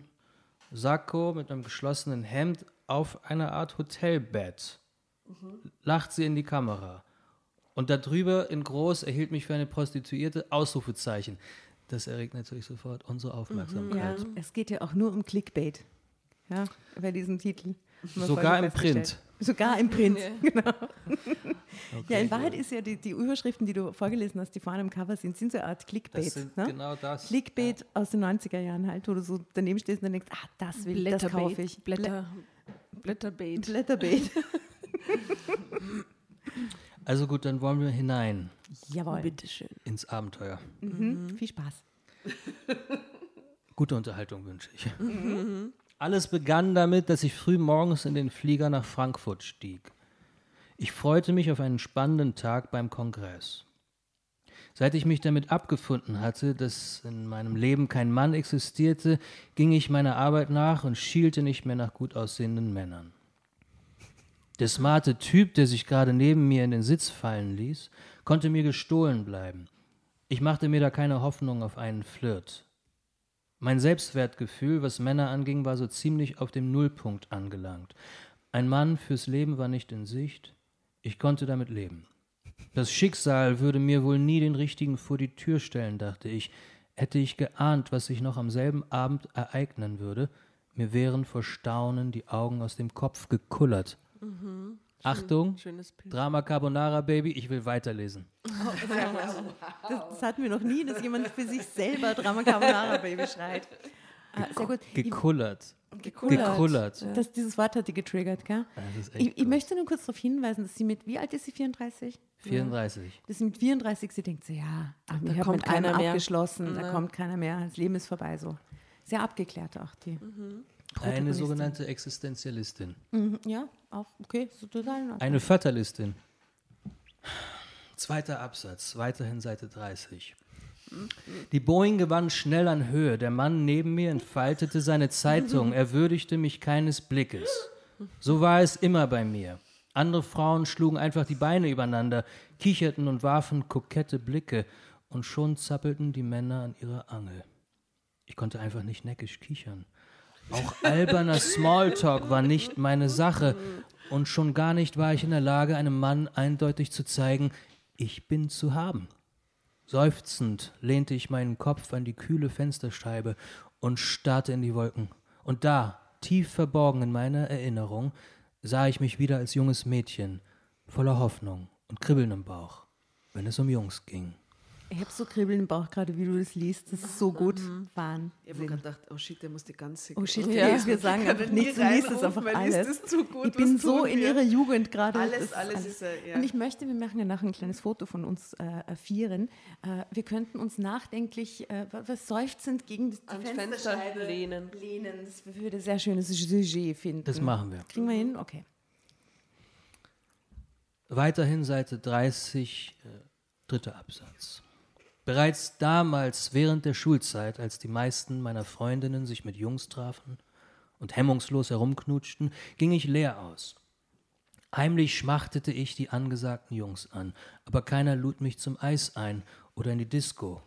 Sakko mit einem geschlossenen Hemd auf einer Art Hotelbett. Lacht sie in die Kamera. Und darüber in groß erhielt mich für eine Prostituierte Ausrufezeichen. Das erregt natürlich sofort unsere Ja, Aufmerksamkeit. es geht ja auch nur um Clickbait. Ja, bei diesem Titel. Sogar im. Print. Sogar im Print, genau. Okay, Ja, in Wahrheit ist ja die, die Überschriften, die du vorgelesen hast, die vorne am Cover sind, sind so eine Art Clickbait. das sind ne? genau das. Clickbait aus den 90er Jahren halt, wo du so daneben stehst und dann denkst, ah, das will, das kaufe ich. Blätter, Blätterbait. Blätterbait. Also gut, dann wollen wir hinein Jawohl. Bitteschön. ins Abenteuer. Mhm. Viel Spaß. Gute Unterhaltung wünsche ich. Alles begann damit, dass ich früh morgens in den Flieger nach Frankfurt stieg. Ich freute mich auf einen spannenden Tag beim Kongress. Seit ich mich damit abgefunden hatte, dass in meinem Leben kein Mann existierte, ging ich meiner Arbeit nach und schielte nicht mehr nach gut aussehenden Männern. Der smarte Typ, der sich gerade neben mir in den Sitz fallen ließ, konnte mir gestohlen bleiben. Ich machte mir da keine Hoffnung auf einen Flirt. Mein Selbstwertgefühl, was Männer anging, war so ziemlich auf dem Nullpunkt angelangt. Ein Mann fürs Leben war nicht in Sicht. Ich konnte damit leben. Das Schicksal würde mir wohl nie den richtigen vor die Tür stellen, dachte ich. Hätte ich geahnt, was sich noch am selben Abend ereignen würde, mir wären vor Staunen die Augen aus dem Kopf gekullert. Achtung, Schönes Bild. Drama Carbonara Baby, ich will weiterlesen. Das, das hatten wir noch nie, dass jemand für sich selber Drama Carbonara Baby schreit. Ah, sehr gut. Ich, Gekullert. Gekullert. Gekullert. das, dieses Wort hat die getriggert, gell? Ich, ich möchte nur kurz darauf hinweisen, dass sie mit, wie alt ist sie, 34? 34. Dass sie mit 34, sie denkt so, ja, ach, ich habe kommt mit einem keiner mehr. abgeschlossen, da kommt keiner mehr, das Leben ist vorbei so. Sehr abgeklärt auch die. Eine sogenannte Existenzialistin. Mhm, ja, auch okay, so total. in Ordnung. Eine Fatalistin. Zweiter Absatz, weiterhin Seite 30. Die Boeing gewann schnell an Höhe. Der Mann neben mir entfaltete seine Zeitung. Er würdigte mich keines Blickes. So war es immer bei mir. Andere Frauen schlugen einfach die Beine übereinander, kicherten und warfen kokette Blicke. Und schon zappelten die Männer an ihrer Angel. Ich konnte einfach nicht neckisch kichern. Auch alberner Smalltalk war nicht meine Sache. Und schon gar nicht war ich in der Lage, einem Mann eindeutig zu zeigen, ich bin zu haben. Seufzend lehnte ich meinen Kopf an die kühle Fensterscheibe und starrte in die Wolken. Und da, tief verborgen in meiner Erinnerung, sah ich mich wieder als junges Mädchen, voller Hoffnung und Kribbeln im Bauch, wenn es um Jungs ging. Ich habe so Kribbeln im Bauch gerade, wie du das liest. Das ist so gut. Ich habe Wahnsinn. gerade gedacht, oh shit, der muss die ganze Oh shit, Ja. wir, wir sagen einfach nichts, du liest es einfach alles. Ist das zu gut, ich bin so in wir? ihrer Jugend gerade. Alles, das alles ist, ja. Und ich möchte, wir machen ja nachher ein kleines Foto von uns äh, äh, vieren. Äh, wir könnten uns nachdenklich, äh, wa- was seufzend gegen die Ans Fenster lehnen. lehnen. Das würde ein sehr schönes Sujet finden. Das machen wir. Kriegen wir hin? Okay. Weiterhin Seite 30, äh, dritter Absatz. Bereits damals während der Schulzeit, als die meisten meiner Freundinnen sich mit Jungs trafen und hemmungslos herumknutschten, ging ich leer aus. Heimlich schmachtete ich die angesagten Jungs an, aber keiner lud mich zum Eis ein oder in die Disco.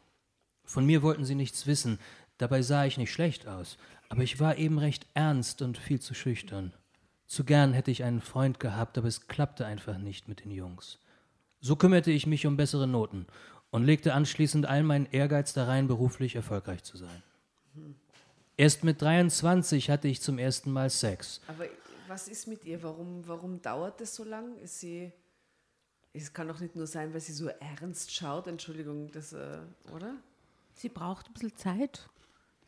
Von mir wollten sie nichts wissen, dabei sah ich nicht schlecht aus, aber ich war eben recht ernst und viel zu schüchtern. Zu gern hätte ich einen Freund gehabt, aber es klappte einfach nicht mit den Jungs. So kümmerte ich mich um bessere Noten und legte anschließend all meinen Ehrgeiz da rein, beruflich erfolgreich zu sein. Erst mit 23 hatte ich zum ersten Mal Sex. Aber was ist mit ihr? Warum, warum dauert das so lang? Ist sie. Es kann doch nicht nur sein, weil sie so ernst schaut. Entschuldigung, das, äh, oder? Sie braucht ein bisschen Zeit,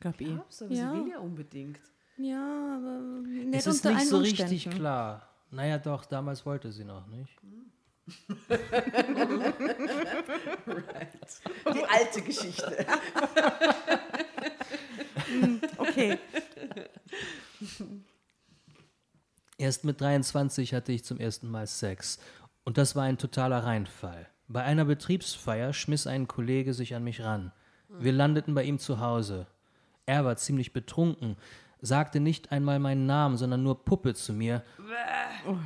glaube ich. Glaubst aber ja. sie will ja unbedingt. ja, aber nicht es ist unter nicht so richtig klar. Naja, doch, damals wollte sie noch nicht. Die alte Geschichte. Okay. Erst mit 23 hatte ich zum ersten Mal Sex. Und das war ein totaler Reinfall. Bei einer Betriebsfeier schmiss ein Kollege sich an mich ran. Wir landeten bei ihm zu Hause. Er war ziemlich betrunken, sagte nicht einmal meinen Namen, sondern nur Puppe zu mir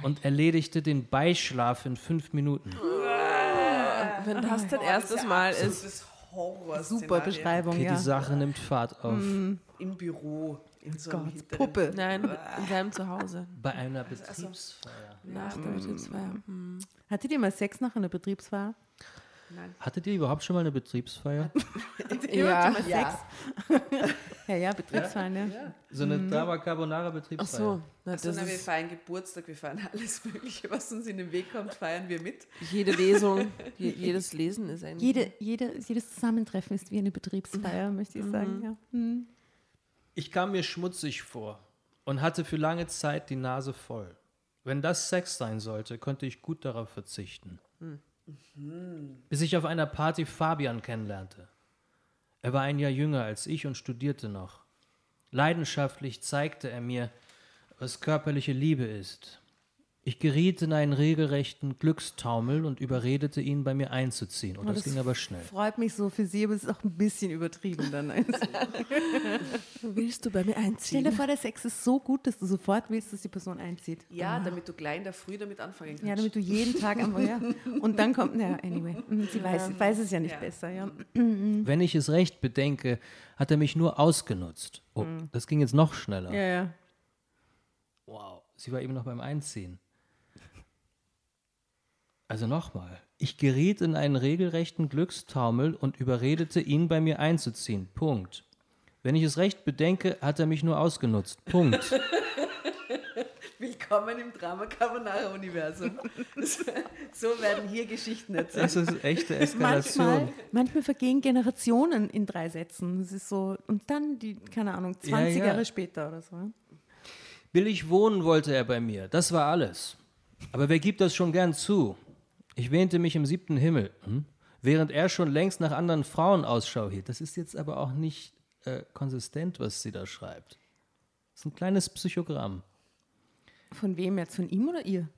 und erledigte den Beischlaf in fünf Minuten. Wenn das dein erstes Mal ist, Das Horror Super Beschreibung, Okay, ja. die Sache nimmt Fahrt auf. Im Büro. In so Gott, hinteren- Puppe. nein, in seinem Zuhause. Bei einer Betriebsfeier. Nach der Betriebsfeier. Hm. Hattet ihr mal Sex nach einer Betriebsfeier? Nein. Hattet ihr überhaupt schon mal eine Betriebsfeier? Ja, Ja. Ja, ja, Betriebsfeiern, ja. So eine Drama Carbonara ach Betriebsfeier. so. Na, Also, na, wir feiern Geburtstag, wir feiern alles Mögliche, was uns in den Weg kommt, feiern wir mit. jede Lesung, je, jedes Lesen ist ein. Jede, jede, jedes Zusammentreffen ist wie eine Betriebsfeier, möchte ich sagen. Ja. Hm. Ich kam mir schmutzig vor und hatte für lange Zeit die Nase voll. Wenn das Sex sein sollte, konnte ich gut darauf verzichten. Bis ich auf einer Party Fabian kennenlernte. Er war ein Jahr jünger als ich und studierte noch. Leidenschaftlich zeigte er mir, was körperliche Liebe ist. Ich geriet in einen regelrechten Glückstaumel und überredete ihn, bei mir einzuziehen. Und Oh, das, ging aber schnell. Freut mich so für Sie, aber es ist auch ein bisschen übertrieben dann. Also, Willst du bei mir stell dir einziehen? vor, der Sex ist so gut, dass du sofort willst, dass die Person einzieht. Ja, damit du gleich in der Früh damit anfangen kannst. Ja, damit du jeden Tag einfach, ja. Und dann kommt, naja, anyway, mhm, sie weiß, weiß es ja nicht Ja. besser, ja. Wenn ich es recht bedenke, hat er mich nur ausgenutzt. Oh, das ging jetzt noch schneller. Ja, ja. Wow, sie war eben noch beim Einziehen. Also nochmal. Ich geriet in einen regelrechten Glückstaumel und überredete ihn, bei mir einzuziehen. Punkt. Wenn ich es recht bedenke, hat er mich nur ausgenutzt. Punkt. Willkommen im Drama Carbonara Universum. so werden hier Geschichten erzählt. Das ist echte Eskalation. Manchmal, manchmal vergehen Generationen in drei Sätzen. Das ist so, und dann die, keine Ahnung, 20 Ja, ja. Jahre später oder so. Billig wohnen wollte er bei mir. Das war alles. Aber wer gibt das schon gern zu? Ich wähnte mich im siebten Himmel, hm? während er schon längst nach anderen Frauen Ausschau hielt. Das ist jetzt aber auch nicht äh, konsistent, was sie da schreibt. Das ist ein kleines Psychogramm. Von wem jetzt? Von ihm oder ihr?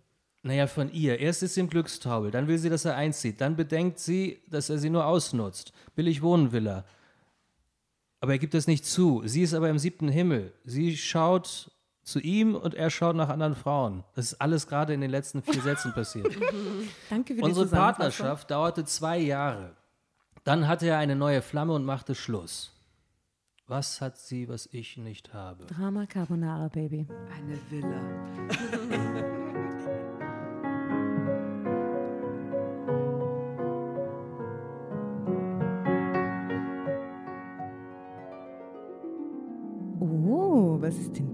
Naja, von ihr. Erst ist sie im Glückstaubel, dann will sie, dass er einzieht. Dann bedenkt sie, dass er sie nur ausnutzt. Billig wohnen will er. Aber er gibt es nicht zu. Sie ist aber im siebten Himmel. Sie schaut zu ihm und er schaut nach anderen Frauen. Das ist alles gerade in den letzten vier Sätzen passiert. Danke für die Unsere. Partnerschaft dauerte zwei Jahre. Dann hatte er eine neue Flamme und machte Schluss. Was hat sie, was ich nicht habe? Drama Carbonara, Baby. Eine Villa. Oh, was ist denn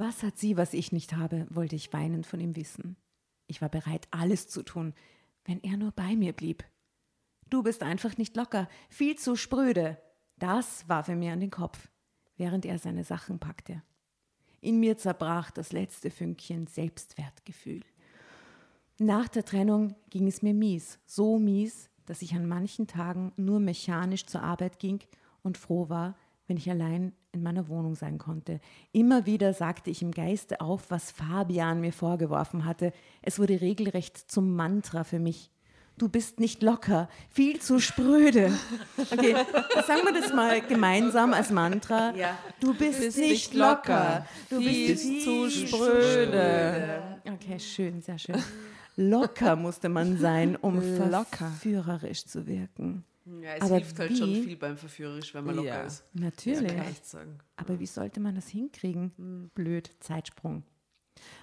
Was hat sie, was ich nicht habe, wollte ich weinend von ihm wissen. Ich war bereit, alles zu tun, wenn er nur bei mir blieb. Du bist einfach nicht locker, viel zu spröde. Das warf er mir an den Kopf, während er seine Sachen packte. In mir zerbrach das letzte Fünkchen Selbstwertgefühl. Nach der Trennung ging es mir mies, so mies, dass ich an manchen Tagen nur mechanisch zur Arbeit ging und froh war, wenn ich allein in meiner Wohnung sein konnte. Immer wieder sagte ich im Geiste auf, was Fabian mir vorgeworfen hatte. Es wurde regelrecht zum Mantra für mich. Du bist nicht locker, viel zu spröde. Okay, sagen wir das mal gemeinsam als Mantra. Ja. Du bist, bist nicht nicht locker, locker, du bist zu spröde. Okay, schön, sehr schön. Locker musste man sein, um Locker. verführerisch zu wirken. Ja, es Aber hilft halt schon wie? viel beim Verführerisch, wenn man locker Ja. ist. Natürlich. Das kann ich echt sagen. Aber wie sollte man das hinkriegen? Blöd, Zeitsprung.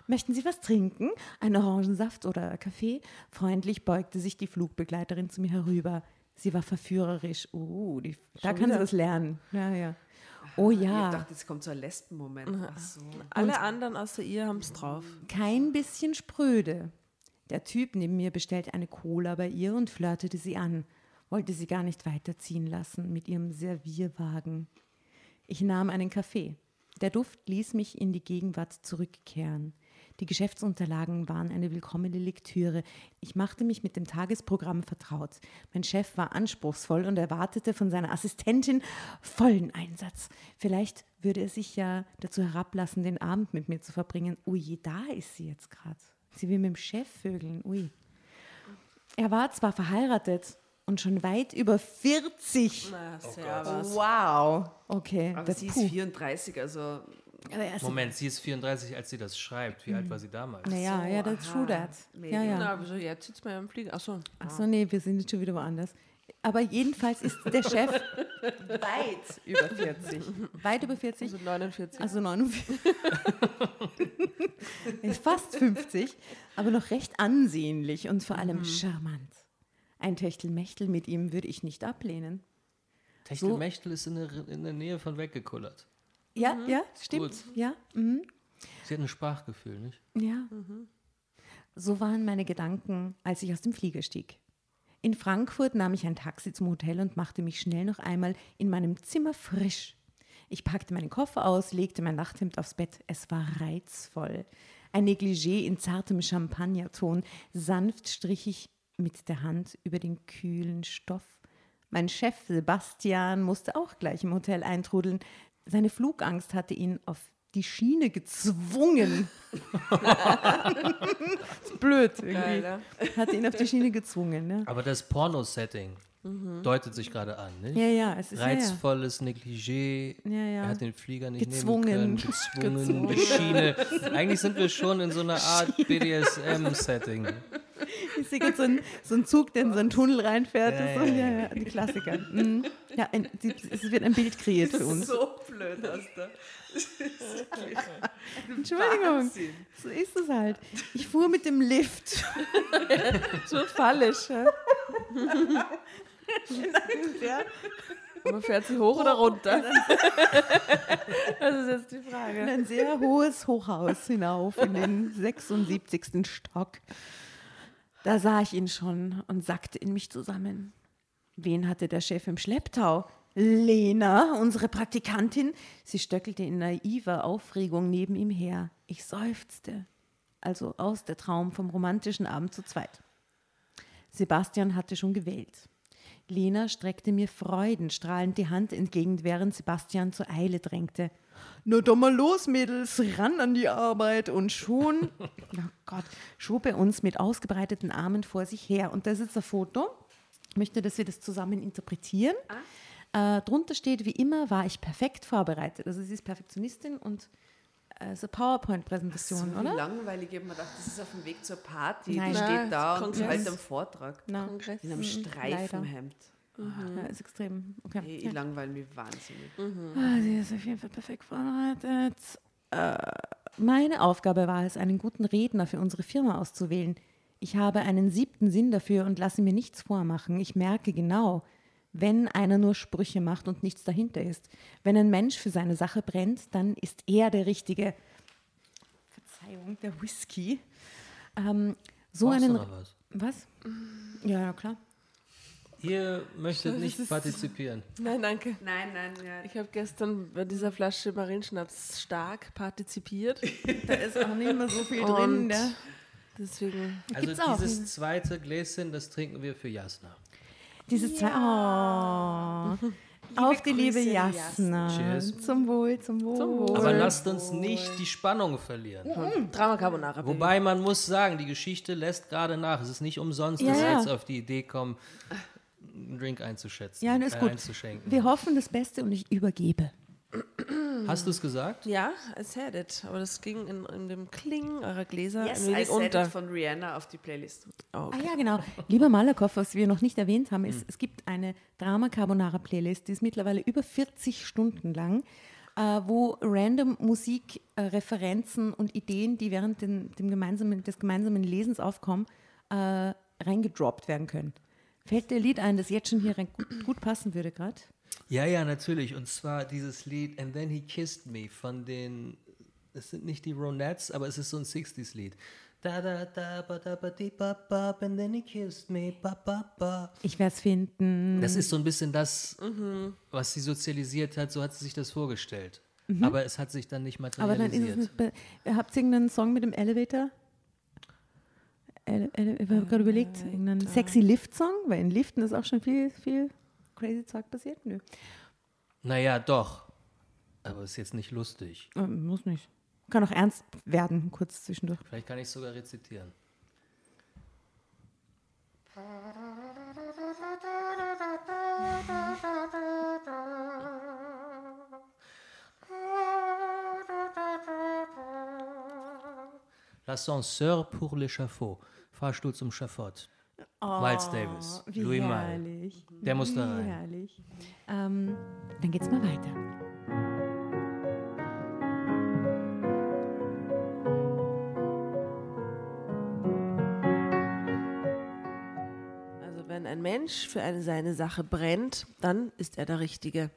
Möchten Sie was trinken? Einen Orangensaft oder Kaffee? Freundlich beugte sich die Flugbegleiterin zu mir herüber. Sie war verführerisch. Oh, die, da kann sie das lernen. Ja, ja. Oh Ich ja, dachte, jetzt kommt so ein Lesben-Moment. So. Alle anderen außer ihr haben es drauf. kein bisschen spröde. Der Typ neben mir bestellte eine Cola bei ihr und flirtete sie an, wollte sie gar nicht weiterziehen lassen mit ihrem Servierwagen. Ich nahm einen Kaffee. Der Duft ließ mich in die Gegenwart zurückkehren. Die Geschäftsunterlagen waren eine willkommene Lektüre. Ich machte mich mit dem Tagesprogramm vertraut. Mein Chef war anspruchsvoll und erwartete von seiner Assistentin vollen Einsatz. Vielleicht würde er sich ja dazu herablassen, den Abend mit mir zu verbringen. Ui, da ist sie jetzt gerade. Sie will mit dem Chef vögeln. Ui. Er war zwar verheiratet und schon weit über 40. Na, servus. Wow. Okay. Aber das, sie ist puh. 34, also ist- Moment, sie ist 34, als sie das schreibt. Wie alt war sie damals? Naja, So, ja, that's aha. true that. Ja, ja. Na, aber so jetzt sitzt man ja im Flieger. Achso. Achso, nee, wir sind jetzt schon wieder woanders. Aber jedenfalls ist der Chef weit über 40. Weit über 40. Also 49. Also 49. er ist fast 50, aber noch recht ansehnlich und vor allem charmant. Ein Techtelmechtel mit ihm würde ich nicht ablehnen. Techtelmechtel ist in der, in der Nähe von weggekullert. Ja, ja, stimmt. Gut. Ja, mhm. Sie hat ein Sprachgefühl, nicht? Ja. So waren meine Gedanken, als ich aus dem Flieger stieg. In Frankfurt nahm ich ein Taxi zum Hotel und machte mich schnell noch einmal in meinem Zimmer frisch. Ich packte meinen Koffer aus, legte mein Nachthemd aufs Bett. Es war reizvoll. Ein Negligé in zartem Champagnerton. Sanft strich ich mit der Hand über den kühlen Stoff. Mein Chef Sebastian musste auch gleich im Hotel eintrudeln. Seine Flugangst hatte ihn auf die Schiene gezwungen. ist blöd irgendwie. Geil, ja. Hat ihn auf die Schiene gezwungen. Ne? Aber das Porno-Setting deutet sich gerade an, nicht? Ja, ja, es ist ja, ja. Reizvolles Negligé. Ja, ja. Er hat den Flieger nicht Gezwungen. nehmen können. Gezwungen. Die Schiene. Eigentlich sind wir schon in so einer Art BDSM-Setting. Ich sehe gerade so ein, so ein Zug, der in so einen Tunnel reinfährt. Ja, das so, ja. ja, die Klassiker. Mhm. Ja, ein, die, es wird ein Bild kreiert für uns. so blöd der. Entschuldigung, Wahnsinn. so ist es halt. Ich fuhr mit dem Lift. So fallisch. Ja. Ja. Aber fährt sie hoch oder runter? das ist jetzt die in Frage. ein sehr hohes Hochhaus hinauf in den 76. Stock. Da sah ich ihn schon und sackte in mich zusammen. Wen hatte der Chef im Schlepptau? Lena, unsere Praktikantin. Sie stöckelte in naiver Aufregung neben ihm her. Ich seufzte. Also aus der Traum vom romantischen Abend zu zweit. Sebastian hatte schon gewählt. Lena streckte mir freudenstrahlend die Hand entgegen, während Sebastian zur Eile drängte. Na doch mal los, Mädels, ran an die Arbeit. Und schon, oh Gott, schob er uns mit ausgebreiteten Armen vor sich her. Und da ist jetzt ein Foto. Ich möchte, dass wir das zusammen interpretieren. Äh, drunter steht, wie immer war ich perfekt vorbereitet. Also sie ist Perfektionistin und äh, so PowerPoint-Präsentation, so oder? langweilig. Ich habe mir gedacht, das ist auf dem Weg zur Party. Nein. Die Nein, steht da und Kongress. hält einen Vortrag. Na, Kongress. In einem Streifenhemd. ja, ist extrem. Okay. Ich, ja. ich langweile mich wahnsinnig. Ah, sie ist auf jeden Fall perfekt vorbereitet. Äh, meine Aufgabe war es, einen guten Redner für unsere Firma auszuwählen. Ich habe einen siebten Sinn dafür und lasse mir nichts vormachen. Ich merke genau, wenn einer nur Sprüche macht und nichts dahinter ist. Wenn ein Mensch für seine Sache brennt, dann ist er der Richtige. Verzeihung, der Whisky. Ähm, so Brauchst du einen. noch was? Was? Ja, ja, klar. Ihr möchtet Das nicht partizipieren. Nein, danke. Nein, nein, ja. Ich habe gestern bei dieser Flasche Marienschnaps stark partizipiert. Da ist auch nicht mehr so viel drin. Ne? Deswegen. Also Gibt's auch. dieses zweite Gläschen, das trinken wir für Jasna. Dieses zwei. Oh. Auf die liebe Grüße, Jasna. Cheers. Zum Wohl, zum Wohl. Zum Wohl. Aber lasst uns nicht die Spannung verlieren. Drama Carbonara. Baby. Wobei man muss sagen, die Geschichte lässt gerade nach. Es ist nicht umsonst, Ja, dass wir ja. jetzt auf die Idee kommen, einen Drink einzuschätzen, Ja, ist äh, gut. einzuschenken. Wir hoffen das Beste und ich übergebe. Hast du es gesagt? Ja, I said it. Aber das ging in, in dem Klingen eurer Gläser Yes, ein I wenig said unter. it von Rihanna auf die Playlist. Oh, Ah okay. ja, genau. Lieber Malakoff, was wir noch nicht erwähnt haben, ist, es gibt eine Drama Carbonara Playlist, die ist mittlerweile über 40 Stunden lang, äh, wo random Musik, äh, Referenzen und Ideen, die während den, dem gemeinsamen, des gemeinsamen Lesens aufkommen, äh, reingedroppt werden können. Fällt dir ein Lied ein, das jetzt schon hier rein, gut, gut passen würde gerade? Ja, ja, natürlich. Und zwar dieses Lied And Then He Kissed Me von den, es sind nicht die Ronettes, aber es ist so ein 60s-Lied. Da da da ba da ba di ba ba and then he kissed me ba ba ba. Ich werde es finden. Das ist so ein bisschen das, was sie sozialisiert hat, so hat sie sich das vorgestellt. Aber es hat sich dann nicht Aber dann ist es materialisiert. nicht. Be habt ihr irgendeinen Song mit dem Elevator? Ele Ele ich habe gerade überlegt, irgendeinen sexy Lift-Song, weil in Liften ist auch schon viel, viel crazy Zeug passiert. Nö. Naja, doch. Aber ist jetzt nicht lustig. Ähm, muss nicht. Kann auch ernst werden, kurz zwischendurch. Vielleicht kann ich sogar rezitieren. L'ascenseur pour l'échafaud. Fahrstuhl zum Schafott. Miles Davis. Oh, Wie Louis herrlich. Der muss da Wie rein. herrlich. Ähm, dann geht's mal weiter. Also wenn ein Mensch für eine seine Sache brennt, dann ist er der Richtige.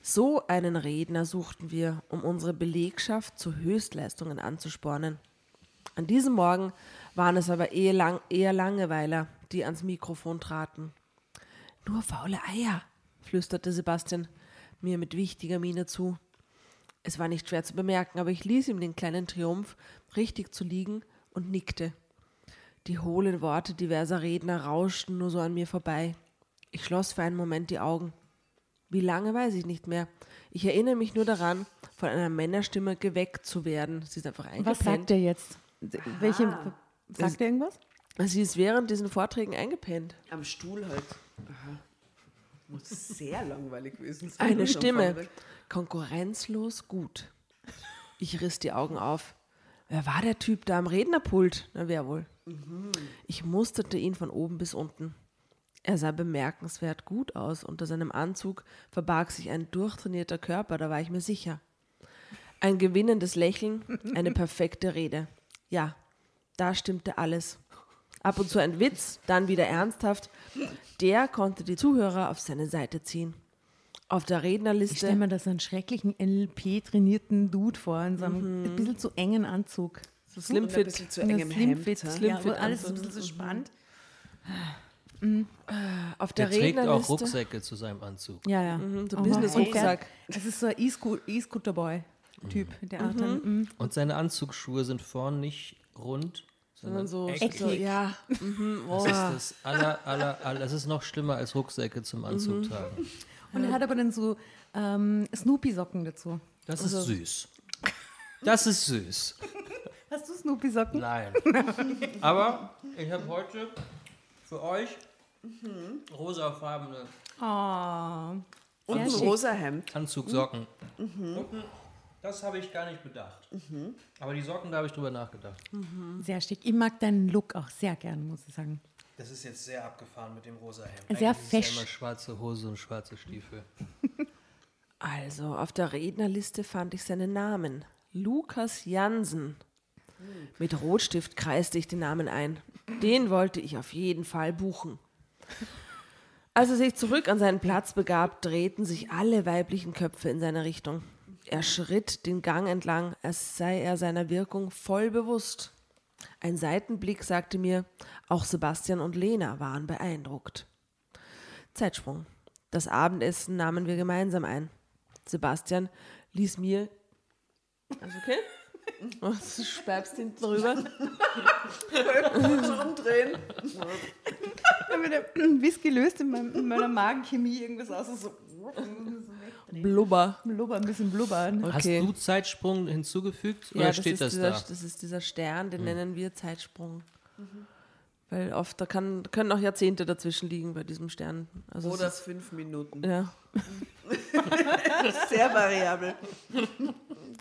So einen Redner suchten wir, um unsere Belegschaft zu Höchstleistungen anzuspornen. An diesem Morgen waren es aber eher, lang, eher Langeweiler, die ans Mikrofon traten. Nur faule Eier, flüsterte Sebastian mir mit wichtiger Miene zu. Es war nicht schwer zu bemerken, aber ich ließ ihm den kleinen Triumph, richtig zu liegen, und nickte. Die hohlen Worte diverser Redner rauschten nur so an mir vorbei. Ich schloss für einen Moment die Augen. Wie lange weiß ich nicht mehr. Ich erinnere mich nur daran, von einer Männerstimme geweckt zu werden. Sie ist einfach eingepennt. Was sagt er jetzt? Welche, sagt er irgendwas? Sie ist während diesen Vorträgen eingepennt. Am Stuhl halt. Aha. Muss sehr langweilig gewesen sein. Eine Stimme. Konkurrenzlos gut. Ich riss die Augen auf. Wer war der Typ da am Rednerpult? Na, wer wohl? Ich musterte ihn von oben bis unten. Er sah bemerkenswert gut aus. Unter seinem Anzug verbarg sich ein durchtrainierter Körper, da war ich mir sicher. Ein gewinnendes Lächeln, eine perfekte Rede. Ja, da stimmte alles. Ab und zu ein Witz, dann wieder ernsthaft. Der konnte die Zuhörer auf seine Seite ziehen. Auf der Ich Rednerliste. stelle mir da so einen schrecklichen LP-trainierten Dude vor, in so einem ein bisschen zu engen Anzug. So Und Slim ein Fit. bisschen zu engem Slimfit, Hemd. Slim- ja, Slimfit alles ein bisschen so spannend. Auf der, Der trägt auch. Rucksäcke zu seinem Anzug. Ja, ja. Mhm, so Aha. Business-Rucksack. Das ist so ein E-Sco- E-Scooter-Boy-Typ. Der auch dann, mm. Und seine Anzugsschuhe sind vorn nicht rund, sondern Sondern so, eckig. so ja. Mhm, Das oh. ist das aller, aller, aller, das ist noch schlimmer als Rucksäcke zum Anzug Mhm. tragen. Und er hat aber dann so ähm, Snoopy-Socken dazu. Das Also ist süß. Das ist süß. Hast du Snoopy-Socken? Nein. Aber ich habe heute für euch rosafarbene Oh. Und ein rosa Hemd. Anzugsocken. Unten, Das habe ich gar nicht bedacht. Aber die Socken, da habe ich drüber nachgedacht. Sehr schick. Ich mag deinen Look auch sehr gern, muss ich sagen. Das ist jetzt sehr abgefahren mit dem rosa Hemd. Sehr ist ja fesch. immer schwarze Hose und schwarze Stiefel. Also, auf der Rednerliste fand ich seinen Namen. Lukas Jansen. Mit Rotstift kreiste ich den Namen ein. Den wollte ich auf jeden Fall buchen. Als er sich zurück an seinen Platz begab, drehten sich alle weiblichen Köpfe in seine Richtung. Er schritt den Gang entlang, als sei er seiner Wirkung voll bewusst. Ein Seitenblick sagte mir, auch Sebastian und Lena waren beeindruckt. Zeitsprung. Das Abendessen nahmen wir gemeinsam ein. Sebastian ließ mir. Alles okay? Oh, du sperrst hinten drüber. umdrehen. Da wird der Whisky löst in, meinem, in meiner Magenchemie irgendwas aus. So Blubber. Blubber, ein bisschen blubbern. Okay. Hast du Zeitsprung hinzugefügt oder Ja, das steht ist, das dieser, da? das ist dieser Stern, den nennen wir Zeitsprung. Weil oft, da kann, können auch Jahrzehnte dazwischen liegen bei diesem Stern. Also es Oder ist, fünf Minuten. ja, Sehr variabel.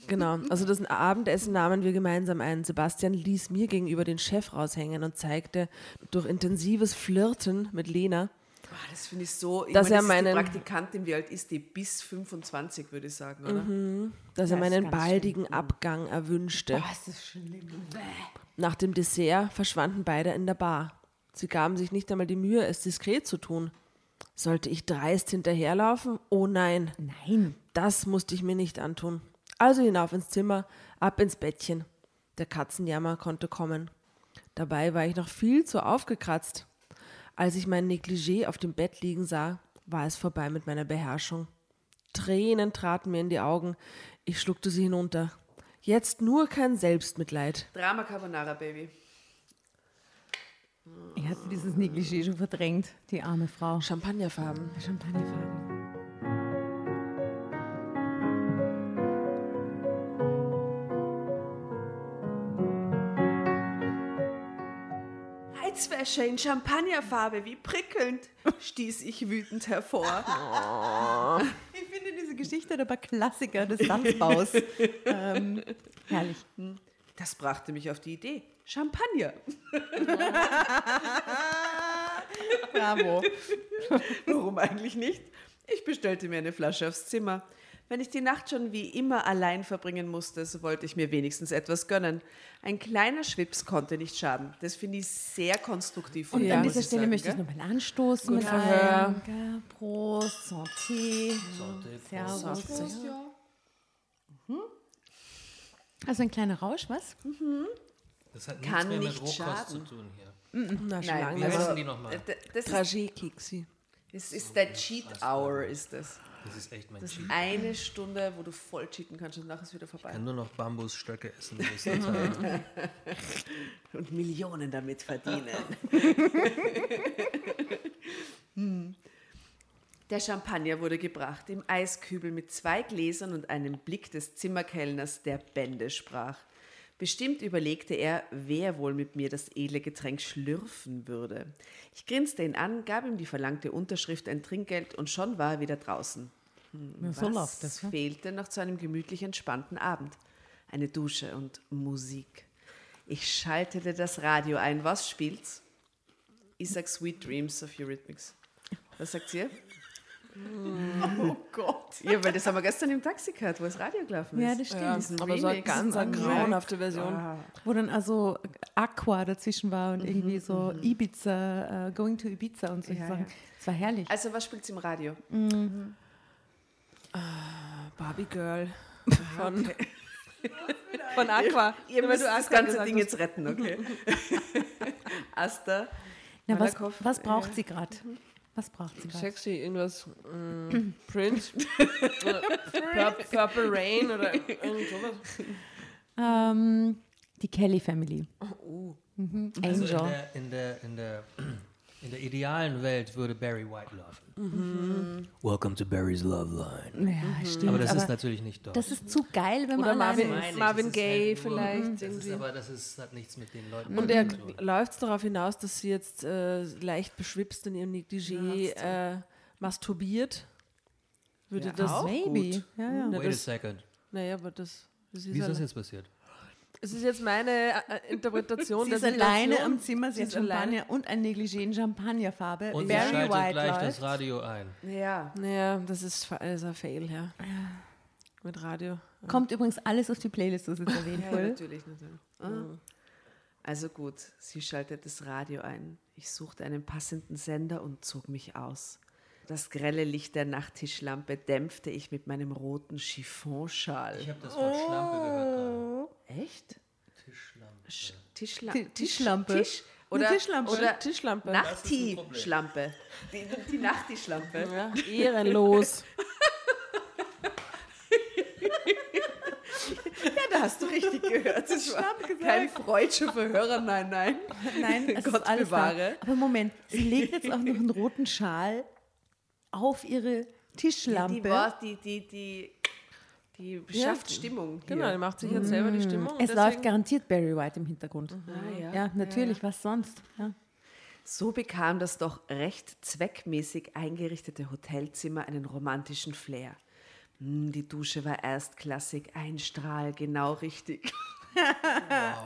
genau. Also das Abendessen nahmen wir gemeinsam ein. Sebastian ließ mir gegenüber den Chef raushängen und zeigte durch intensives Flirten mit Lena, Boah, das finde ich so. Ich Dass meine, er das ist meinen- die Praktikantin, wie alt ist die? Bis 25, würde ich sagen, oder? dass Ja, er meinen baldigen Abgang erwünschte. das ist schlimm. Nach dem Dessert verschwanden beide in der Bar. Sie gaben sich nicht einmal die Mühe, es diskret zu tun. Sollte ich dreist hinterherlaufen? Oh nein, Nein. das musste ich mir nicht antun. Also hinauf ins Zimmer, ab ins Bettchen. Der Katzenjammer konnte kommen. Dabei war ich noch viel zu aufgekratzt. Als ich mein Negligé auf dem Bett liegen sah, war es vorbei mit meiner Beherrschung. Tränen traten mir in die Augen. Ich schluckte sie hinunter. Jetzt nur kein Selbstmitleid. Drama Carbonara, Baby. Ich hatte dieses Negligé schon verdrängt, die arme Frau. Champagnerfarben. Champagnerfarben. Heizwäsche in Champagnerfarbe, wie prickelnd, stieß ich wütend hervor. Ich finde diese Geschichte aber Klassiker des Satzbaus. ähm, herrlich. Das brachte mich auf die Idee. Champagner. Bravo. Warum eigentlich nicht? Ich bestellte mir eine Flasche aufs Zimmer. Wenn ich die Nacht schon wie immer allein verbringen musste, so wollte ich mir wenigstens etwas gönnen. Ein kleiner Schwips konnte nicht schaden. Das finde ich sehr konstruktiv. von Und Ja. an dieser Stelle sagen, möchte ich nochmal anstoßen. Gut mit Verhör. einem, gell? Prost, Santé. Servus. Also ein kleiner Rausch, was? Das hat Kann nichts mehr mit Rohkost zu tun hier. Na, schon Nein, lange heißen mehr. die nochmal? D- Das ist, Dragé-Keksi. das ist der Cheat Hour, ist das. Das ist echt mein Das Cheat. eine Stunde, wo du voll cheaten kannst und nachher ist wieder Ich vorbei. kann nur noch Bambusstöcke essen. Und Millionen damit verdienen. Hm. Der Champagner wurde gebracht im Eiskübel mit zwei Gläsern und einem Blick des Zimmerkellners, der Bände sprach. Bestimmt überlegte er, wer wohl mit mir das edle Getränk schlürfen würde. Ich grinste ihn an, gab ihm die verlangte Unterschrift, ein Trinkgeld und schon war er wieder draußen. Ja, so läuft das. Ja? fehlte noch zu einem gemütlich entspannten Abend? Eine Dusche und Musik. Ich schaltete das Radio ein. Was spielt's? Ich sag Sweet Dreams of Eurythmics. Was sagt ihr? Oh Gott. Ja, weil das haben wir gestern im Taxi gehört, wo das Radio gelaufen ist. Ja, das stimmt. Diesen Aber so eine ganz eine Ja. grauenhafte Version. Wo dann also Aqua dazwischen war und irgendwie so Mhm. Ibiza, äh, Going to Ibiza und solche Ja, Sachen. ja. Das war herrlich. Also, was spielt's im Radio? Barbie Girl von, von Aqua. Ihr Weil müsst du das ganze Ding hast. jetzt retten, okay? Asta, Na, was, was braucht sie gerade? Was braucht sie gerade? Sexy, irgendwas. Mm, Prince. Pur Purple Rain oder irgend sowas. Ähm, die Kelly Family. Oh. Mhm. Also in Angel. der, in, der, in, der, in der idealen Welt würde Barry White laufen. Welcome to Barry's Love Line. ja, stimmt. Aber das ist aber natürlich nicht dort. das ist zu geil, wenn man Oder alleine Marvin, ist. Marvin ist Gaye halt vielleicht. Das ist irgendwie. aber das ist, hat nichts mit den Leuten Und zu er läuft es darauf hinaus, dass sie jetzt äh, leicht beschwipst in ihrem Negligé äh, masturbiert. Würde Ja, das auch. Maybe. gut. Ja, ja. Wait a das- second. Naja, aber das, das ist, Wie ist das jetzt passiert? Es ist jetzt meine äh, Interpretation Sie ist alleine am Zimmer, sie Sie hat ist alleine. Champagner und ein Negligé in Champagnerfarbe. Und sie Barry schaltet White gleich läuft. das Radio ein. Ja. Naja, das ist, fa- das ist ein Fail, ja. Mit Radio. Kommt übrigens alles auf die Playlist, das ist erwähnt Ja, wurde. natürlich, natürlich. Ah. Also gut, sie schaltet das Radio ein. Ich suchte einen passenden Sender und zog mich aus. Das grelle Licht der Nachttischlampe dämpfte ich mit meinem roten Chiffonschal. Ich habe das Wort Schlampe gehört gerade. Echt? Tischlampe. Sch- Tischla Ti- Tisch- Tischlampe. Tisch Eine oder, Tischlampe. oder Tischlampe. Nachttischlampe. Die, die Nachttischlampe. Ja, ehrenlos. Ja, da hast du richtig gehört. Das war kein freudscher Verhörer, nein, nein. Nein, es Gott ist alles da. bewahre. Aber Moment, sie legt jetzt auch noch einen roten Schal auf ihre Ja, Tischlampe. die war, die, die, die, die schafft Stimmung. Hier. Genau, die macht sich jetzt selber die Stimmung. es läuft garantiert Barry White im Hintergrund. Ah, ja. Ja, natürlich, was sonst? Ja. So bekam das doch recht zweckmäßig eingerichtete Hotelzimmer einen romantischen Flair. Hm, Die Dusche war erstklassig, ein Strahl, genau richtig.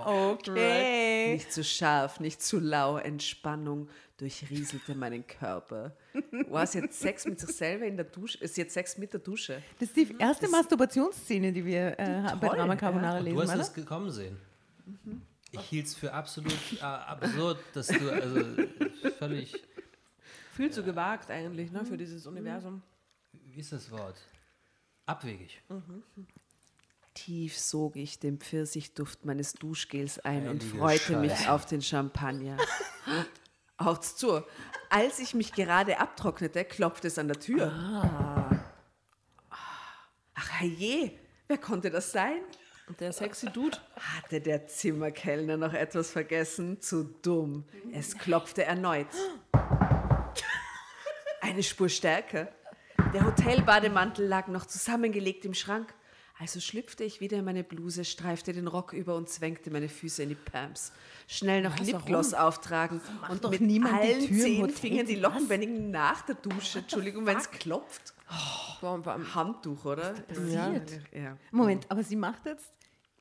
Okay. Nicht zu scharf, nicht zu lau, Entspannung durchrieselte meinen Körper. Wow, sie hat Sex mit sich selber in der Dusche, sie hat Sex mit der Dusche. Das ist die erste Masturbationsszene, die wir äh, bei Toll, Drama Carbonara Und lesen, du hast oder? es gekommen sehen. Ich hielt es für absolut äh, absurd, dass du also völlig. Viel zu gewagt eigentlich, ne, für dieses Universum. Wie ist das Wort? Abwegig. Tief sog ich den Pfirsichduft meines Duschgels ein und Heilige freute mich Scheiße. auf den Champagner. Auch zu. Als ich mich gerade abtrocknete, klopfte es an der Tür. Ach herrje, wer konnte das sein? Und der sexy Dude, Hatte der Zimmerkellner noch etwas vergessen? Zu dumm. Es klopfte erneut. Eine Spur stärker. Der Hotelbademantel lag noch zusammengelegt im Schrank. Also schlüpfte ich wieder in meine Bluse, streifte den Rock über und zwängte meine Füße in die Pams. Schnell noch Lipgloss auftragen und doch mit niemand die allen zehn Fingern die Lockenbändigen nach der Dusche. Entschuldigung, wenn es klopft. warum, warum, Handtuch, oder? Ja. ja. Moment, aber sie macht jetzt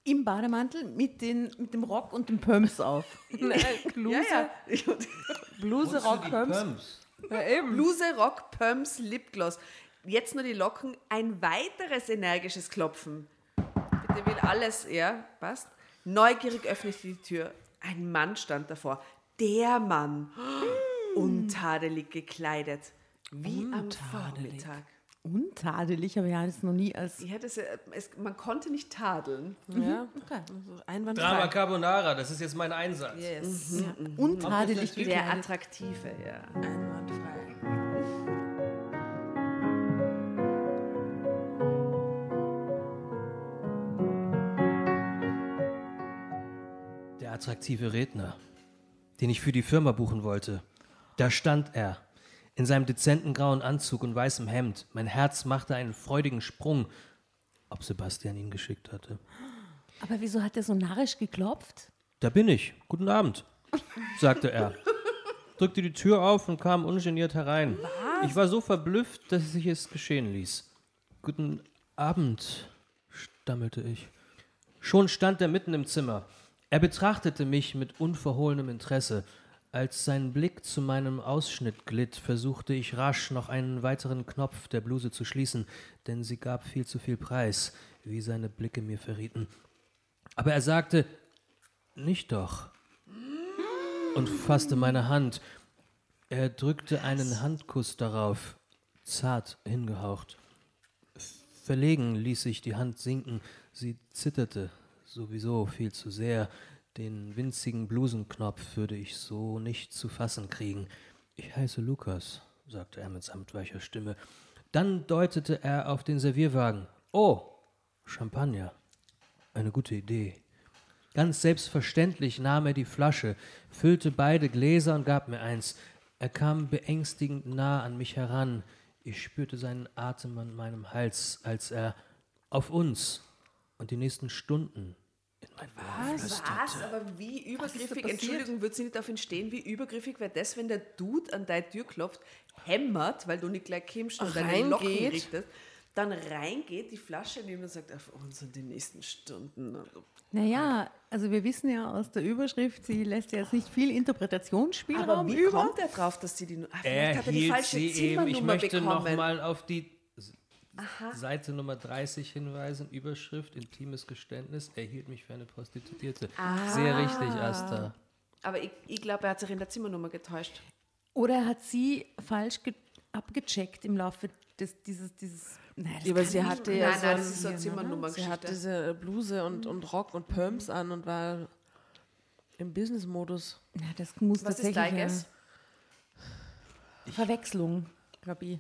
im Bademantel mit, den, mit dem Rock und dem Pumps auf. Nein, Bluse, Ja, ja. Bluse, Rock, Pumps. Pumps? Ja, eben. Bluse, Rock, Pumps, Lipgloss. Jetzt nur die Locken, ein weiteres energisches Klopfen. Bitte will alles, ja, passt. Neugierig öffnete ich die Tür. Ein Mann stand davor. Der Mann. Untadelig gekleidet. Wie am Vormittag. Untadelig, aber ja, das noch nie als. Ja, das, äh, es, man konnte nicht tadeln. Ja, Okay. also einwandfrei. Drama Carbonara, das ist jetzt mein Einsatz. Yes. Untadelig Der attraktive, ja. Einwandfrei. Attraktive Redner, den ich für die Firma buchen wollte. Da stand er, in seinem dezenten grauen Anzug und weißem Hemd. Mein Herz machte einen freudigen Sprung, ob Sebastian ihn geschickt hatte. Aber wieso hat er so narrisch geklopft? Da bin ich. Guten Abend, sagte er. Drückte die Tür auf und kam ungeniert herein. Ich war so verblüfft, dass ich es geschehen ließ. Guten Abend, stammelte ich. Schon stand er mitten im Zimmer. Er betrachtete mich mit unverhohlenem Interesse. Als sein Blick zu meinem Ausschnitt glitt, versuchte ich rasch noch einen weiteren Knopf der Bluse zu schließen, denn sie gab viel zu viel Preis, wie seine Blicke mir verrieten. Aber er sagte, nicht doch. Und fasste meine Hand. Er drückte einen Handkuss darauf, zart hingehaucht. Verlegen ließ ich die Hand sinken. Sie zitterte sowieso viel zu sehr. Den winzigen Blusenknopf würde ich so nicht zu fassen kriegen. Ich heiße Lukas, sagte er mit samtweicher Stimme. Dann deutete er auf den Servierwagen. Oh, Champagner. Eine gute Idee. Ganz selbstverständlich nahm er die Flasche, füllte beide Gläser und gab mir eins. Er kam beängstigend nah an mich heran. Ich spürte seinen Atem an meinem Hals, als er auf uns und die nächsten Stunden in mein Ohr flüsterte. Was? Aber wie übergriffig, Entschuldigung, wird sie nicht auf ihn stehen, wie übergriffig wäre das, wenn der Dude an deine Tür klopft, hämmert, weil du nicht gleich kommst und deine Locken Reingeht. richtest, dann reingeht, die Flasche nimmt und sagt, auf uns sind die nächsten Stunden. Naja, also wir wissen ja aus der Überschrift, sie lässt ja jetzt nicht viel Interpretationsspielraum Aber wie über. kommt er drauf, dass sie die... Ah, Er vielleicht hat er die falsche sie eben, Zimmernummer ich möchte bekommen. nochmal auf die S- Seite Nummer 30 hinweisen, Überschrift, intimes Geständnis, er hielt mich für eine Prostituierte. Ah. Sehr richtig, Asta. Aber ich, ich glaube, er hat sich in der Zimmernummer getäuscht. Oder hat sie falsch ge- abgecheckt im Laufe des, dieses, dieses. Nein, das Ja, aber sie hatte Nein, ja nein, so das ein- ist so? Zimmernummer. Sie hat diese Bluse und, und Rock und Perms an und war im Business-Modus. Ja, das muss Was ist tatsächlich Guess? Verwechslung, glaube ich.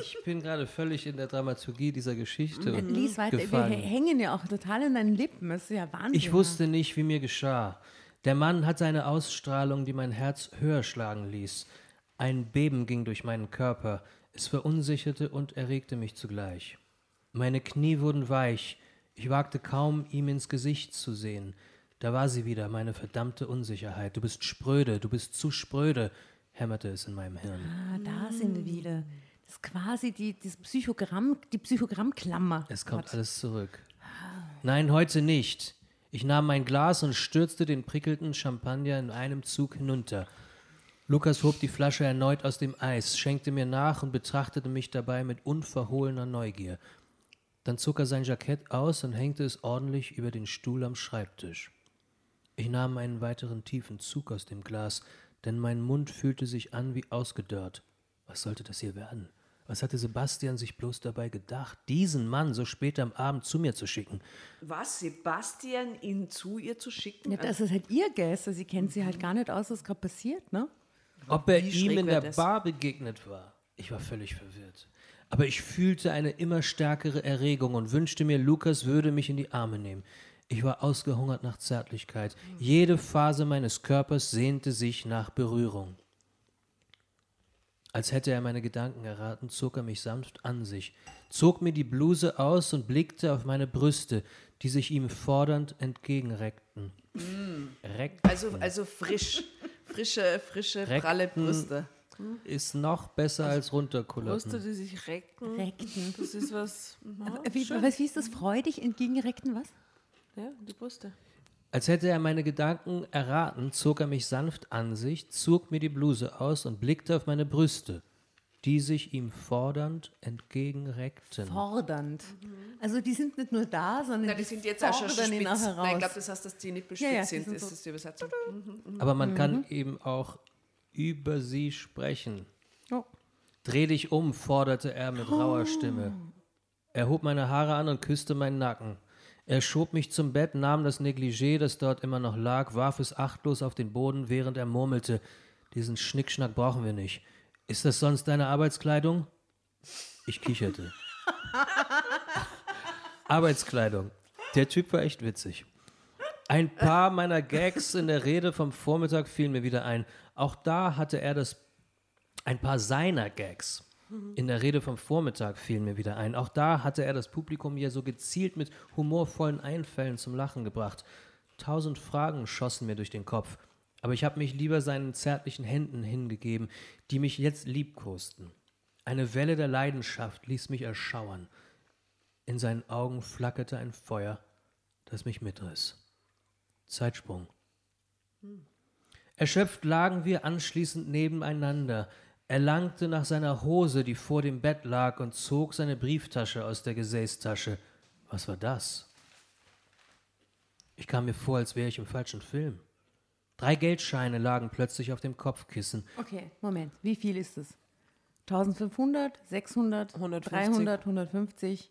Ich bin gerade völlig in der Dramaturgie dieser Geschichte. und Lies weiter. Wir gefangen. hä- hängen ja auch total in deinen Lippen. Das ist ja Wahnsinn. Ich wusste nicht, wie mir geschah. Der Mann hatte eine Ausstrahlung, die mein Herz höher schlagen ließ. Ein Beben ging durch meinen Körper. Es verunsicherte und erregte mich zugleich. Meine Knie wurden weich. Ich wagte kaum, ihm ins Gesicht zu sehen. Da war sie wieder, meine verdammte Unsicherheit. Du bist spröde, du bist zu spröde, hämmerte es in meinem Hirn. Ah, da sind wir wieder. Das ist quasi die, das Psychogramm, die Psychogrammklammer. Es kommt Gott. alles zurück. Nein, heute nicht. Ich nahm mein Glas und stürzte den prickelnden Champagner in einem Zug hinunter. Lukas hob die Flasche erneut aus dem Eis, schenkte mir nach und betrachtete mich dabei mit unverhohlener Neugier. Dann zog er sein Jackett aus und hängte es ordentlich über den Stuhl am Schreibtisch. Ich nahm einen weiteren tiefen Zug aus dem Glas, denn mein Mund fühlte sich an wie ausgedörrt. Was sollte das hier werden? Was hatte Sebastian sich bloß dabei gedacht, diesen Mann so spät am Abend zu mir zu schicken? Was, Sebastian ihn zu ihr zu schicken? Ja, das ist halt ihr Guess. Also sie kennt sie halt gar nicht aus, was gerade passiert, ne? Ob er Wie ihm in der das? Bar begegnet war. Ich war völlig verwirrt. Aber ich fühlte eine immer stärkere Erregung und wünschte mir, Lukas würde mich in die Arme nehmen. Ich war ausgehungert nach Zärtlichkeit. Jede Phase meines Körpers sehnte sich nach Berührung. Als hätte er meine Gedanken erraten, zog er mich sanft an sich, zog mir die Bluse aus und blickte auf meine Brüste, die sich ihm fordernd entgegenreckten. Reckten also, also frisch. Frische, frische, Reckten- pralle Brüste. ist noch besser als runterkullaten. Brüste, die sich recken. Reckten. Das ist was. Ja, Wie, was, wie ist das? Freudig entgegenreckten was? ja die Brüste. Als hätte er meine Gedanken erraten, zog er mich sanft an sich, zog mir die Bluse aus und blickte auf meine Brüste, die sich ihm fordernd entgegenreckten. Fordernd. Also die sind nicht nur da, sondern Na, die sind jetzt auch schon spitz. Nein, ich glaube, das heißt, dass die nicht Ja, ja, bespitzt die sind, sind ist so- das die Übersetzung. Aber man kann eben auch über sie sprechen. Oh. Dreh dich um, forderte er mit rauer Stimme. Er hob meine Haare an und küsste meinen Nacken. Er schob mich zum Bett, nahm das Negligé, das dort immer noch lag, warf es achtlos auf den Boden, während er murmelte: Diesen Schnickschnack brauchen wir nicht. Ist das sonst deine Arbeitskleidung? Ich kicherte. Arbeitskleidung. Der Typ war echt witzig. Ein paar meiner Gags in der Rede vom Vormittag fielen mir wieder ein. Auch da hatte er das. Ein paar seiner Gags in der Rede vom Vormittag fielen mir wieder ein. Auch da hatte er das Publikum ja so gezielt mit humorvollen Einfällen zum Lachen gebracht. Tausend Fragen schossen mir durch den Kopf. Aber ich habe mich lieber seinen zärtlichen Händen hingegeben, die mich jetzt liebkosten. Eine Welle der Leidenschaft ließ mich erschauern. In seinen Augen flackerte ein Feuer, das mich mitriss. Zeitsprung. Erschöpft lagen wir anschließend nebeneinander. Er langte nach seiner Hose, die vor dem Bett lag, und zog seine Brieftasche aus der Gesäßtasche. Was war das? Ich kam mir vor, als wäre ich im falschen Film. Drei Geldscheine lagen plötzlich auf dem Kopfkissen. Okay, Moment. Wie viel ist es? 1500, 600, 150. 300, 150,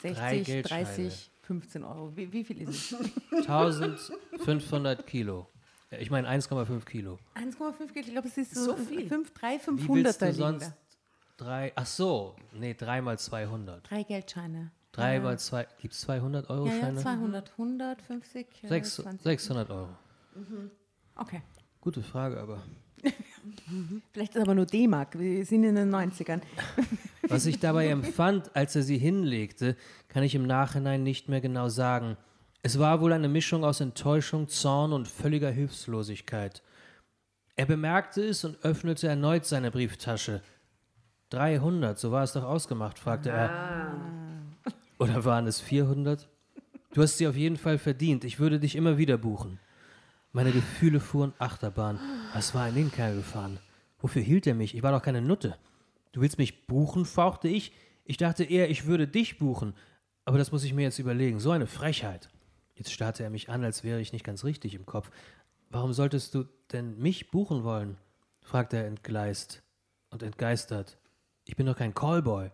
Drei 60, Geldscheine. 30, 15 Euro. Wie, wie viel ist es? 1500 Kilo. Ja, Ich meine 1,5 Kilo. 1,5 geht, ich glaube, es ist so, So viel? 5, 3, Wie 500 willst da du sonst drei? Ach so, nee, drei mal 200. Drei Geldscheine. Drei Ja. mal zwei. Gibt es 200 Euro Ja, ja, Scheine? 200, 150, ja, Sechs, 20. 600 Euro. Okay. Gute Frage, aber. Vielleicht ist es aber nur D-Mark. Wir sind in den 90ern. Was ich dabei empfand, als er sie hinlegte, kann ich im Nachhinein nicht mehr genau sagen. Es war wohl eine Mischung aus Enttäuschung, Zorn und völliger Hilflosigkeit. Er bemerkte es und öffnete erneut seine Brieftasche. 300, so war es doch ausgemacht, fragte er. Oder waren es 400? Du hast sie auf jeden Fall verdient. Ich würde dich immer wieder buchen. Meine Gefühle fuhren Achterbahn. Was war in den Kerl gefahren? Wofür hielt er mich? Ich war doch keine Nutte. Du willst mich buchen, fauchte ich. Ich dachte eher, ich würde dich buchen. Aber das muss ich mir jetzt überlegen. So eine Frechheit. Jetzt starrte er mich an, als wäre ich nicht ganz richtig im Kopf. Warum solltest du denn mich buchen wollen? fragte er entgleist und entgeistert. Ich bin doch kein Callboy.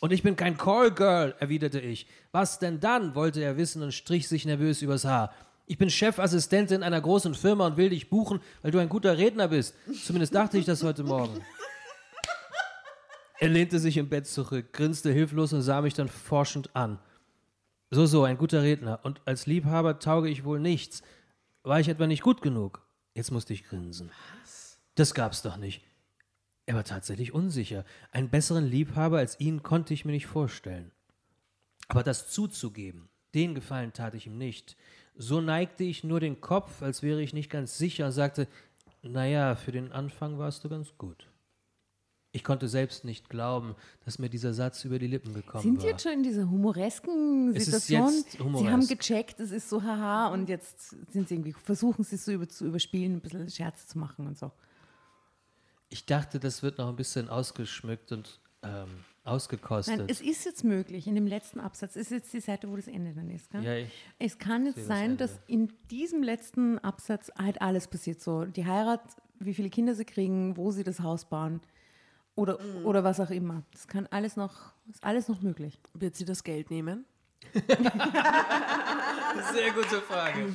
Und ich bin kein Callgirl, erwiderte ich. Was denn dann? wollte er wissen und strich sich nervös übers Haar. Ich bin Chefassistentin einer großen Firma und will dich buchen, weil du ein guter Redner bist. Zumindest dachte ich das heute Morgen. Er lehnte sich im Bett zurück, grinste hilflos und sah mich dann forschend an. So, so, ein guter Redner. Und als Liebhaber tauge ich wohl nichts. War ich etwa nicht gut genug? Jetzt musste ich grinsen. Was? Das gab's doch nicht. Er war tatsächlich unsicher. Einen besseren Liebhaber als ihn konnte ich mir nicht vorstellen. Aber das zuzugeben, den Gefallen tat ich ihm nicht. So neigte ich nur den Kopf, als wäre ich nicht ganz sicher und sagte, naja, für den Anfang warst du ganz gut. Ich konnte selbst nicht glauben, dass mir dieser Satz über die Lippen gekommen Sind war. Sie jetzt schon in dieser humoresken Es ist Situation? jetzt humoresk. Sie haben gecheckt, es ist so haha und jetzt sind Sie irgendwie, versuchen Sie es so über, zu überspielen, ein bisschen Scherze zu machen und so. Ich dachte, das wird noch ein bisschen ausgeschmückt und ähm, ausgekostet. Nein, es ist jetzt möglich, in dem letzten Absatz, ist jetzt die Seite, wo das Ende dann ist. Gell? ja, ich, Es kann jetzt das sein, Ende. dass in diesem letzten Absatz halt alles passiert. So die Heirat, wie viele Kinder sie kriegen, wo sie das Haus bauen oder, Mhm. oder was auch immer. Das kann alles noch, ist alles noch möglich. Wird sie das Geld nehmen? sehr gute Frage.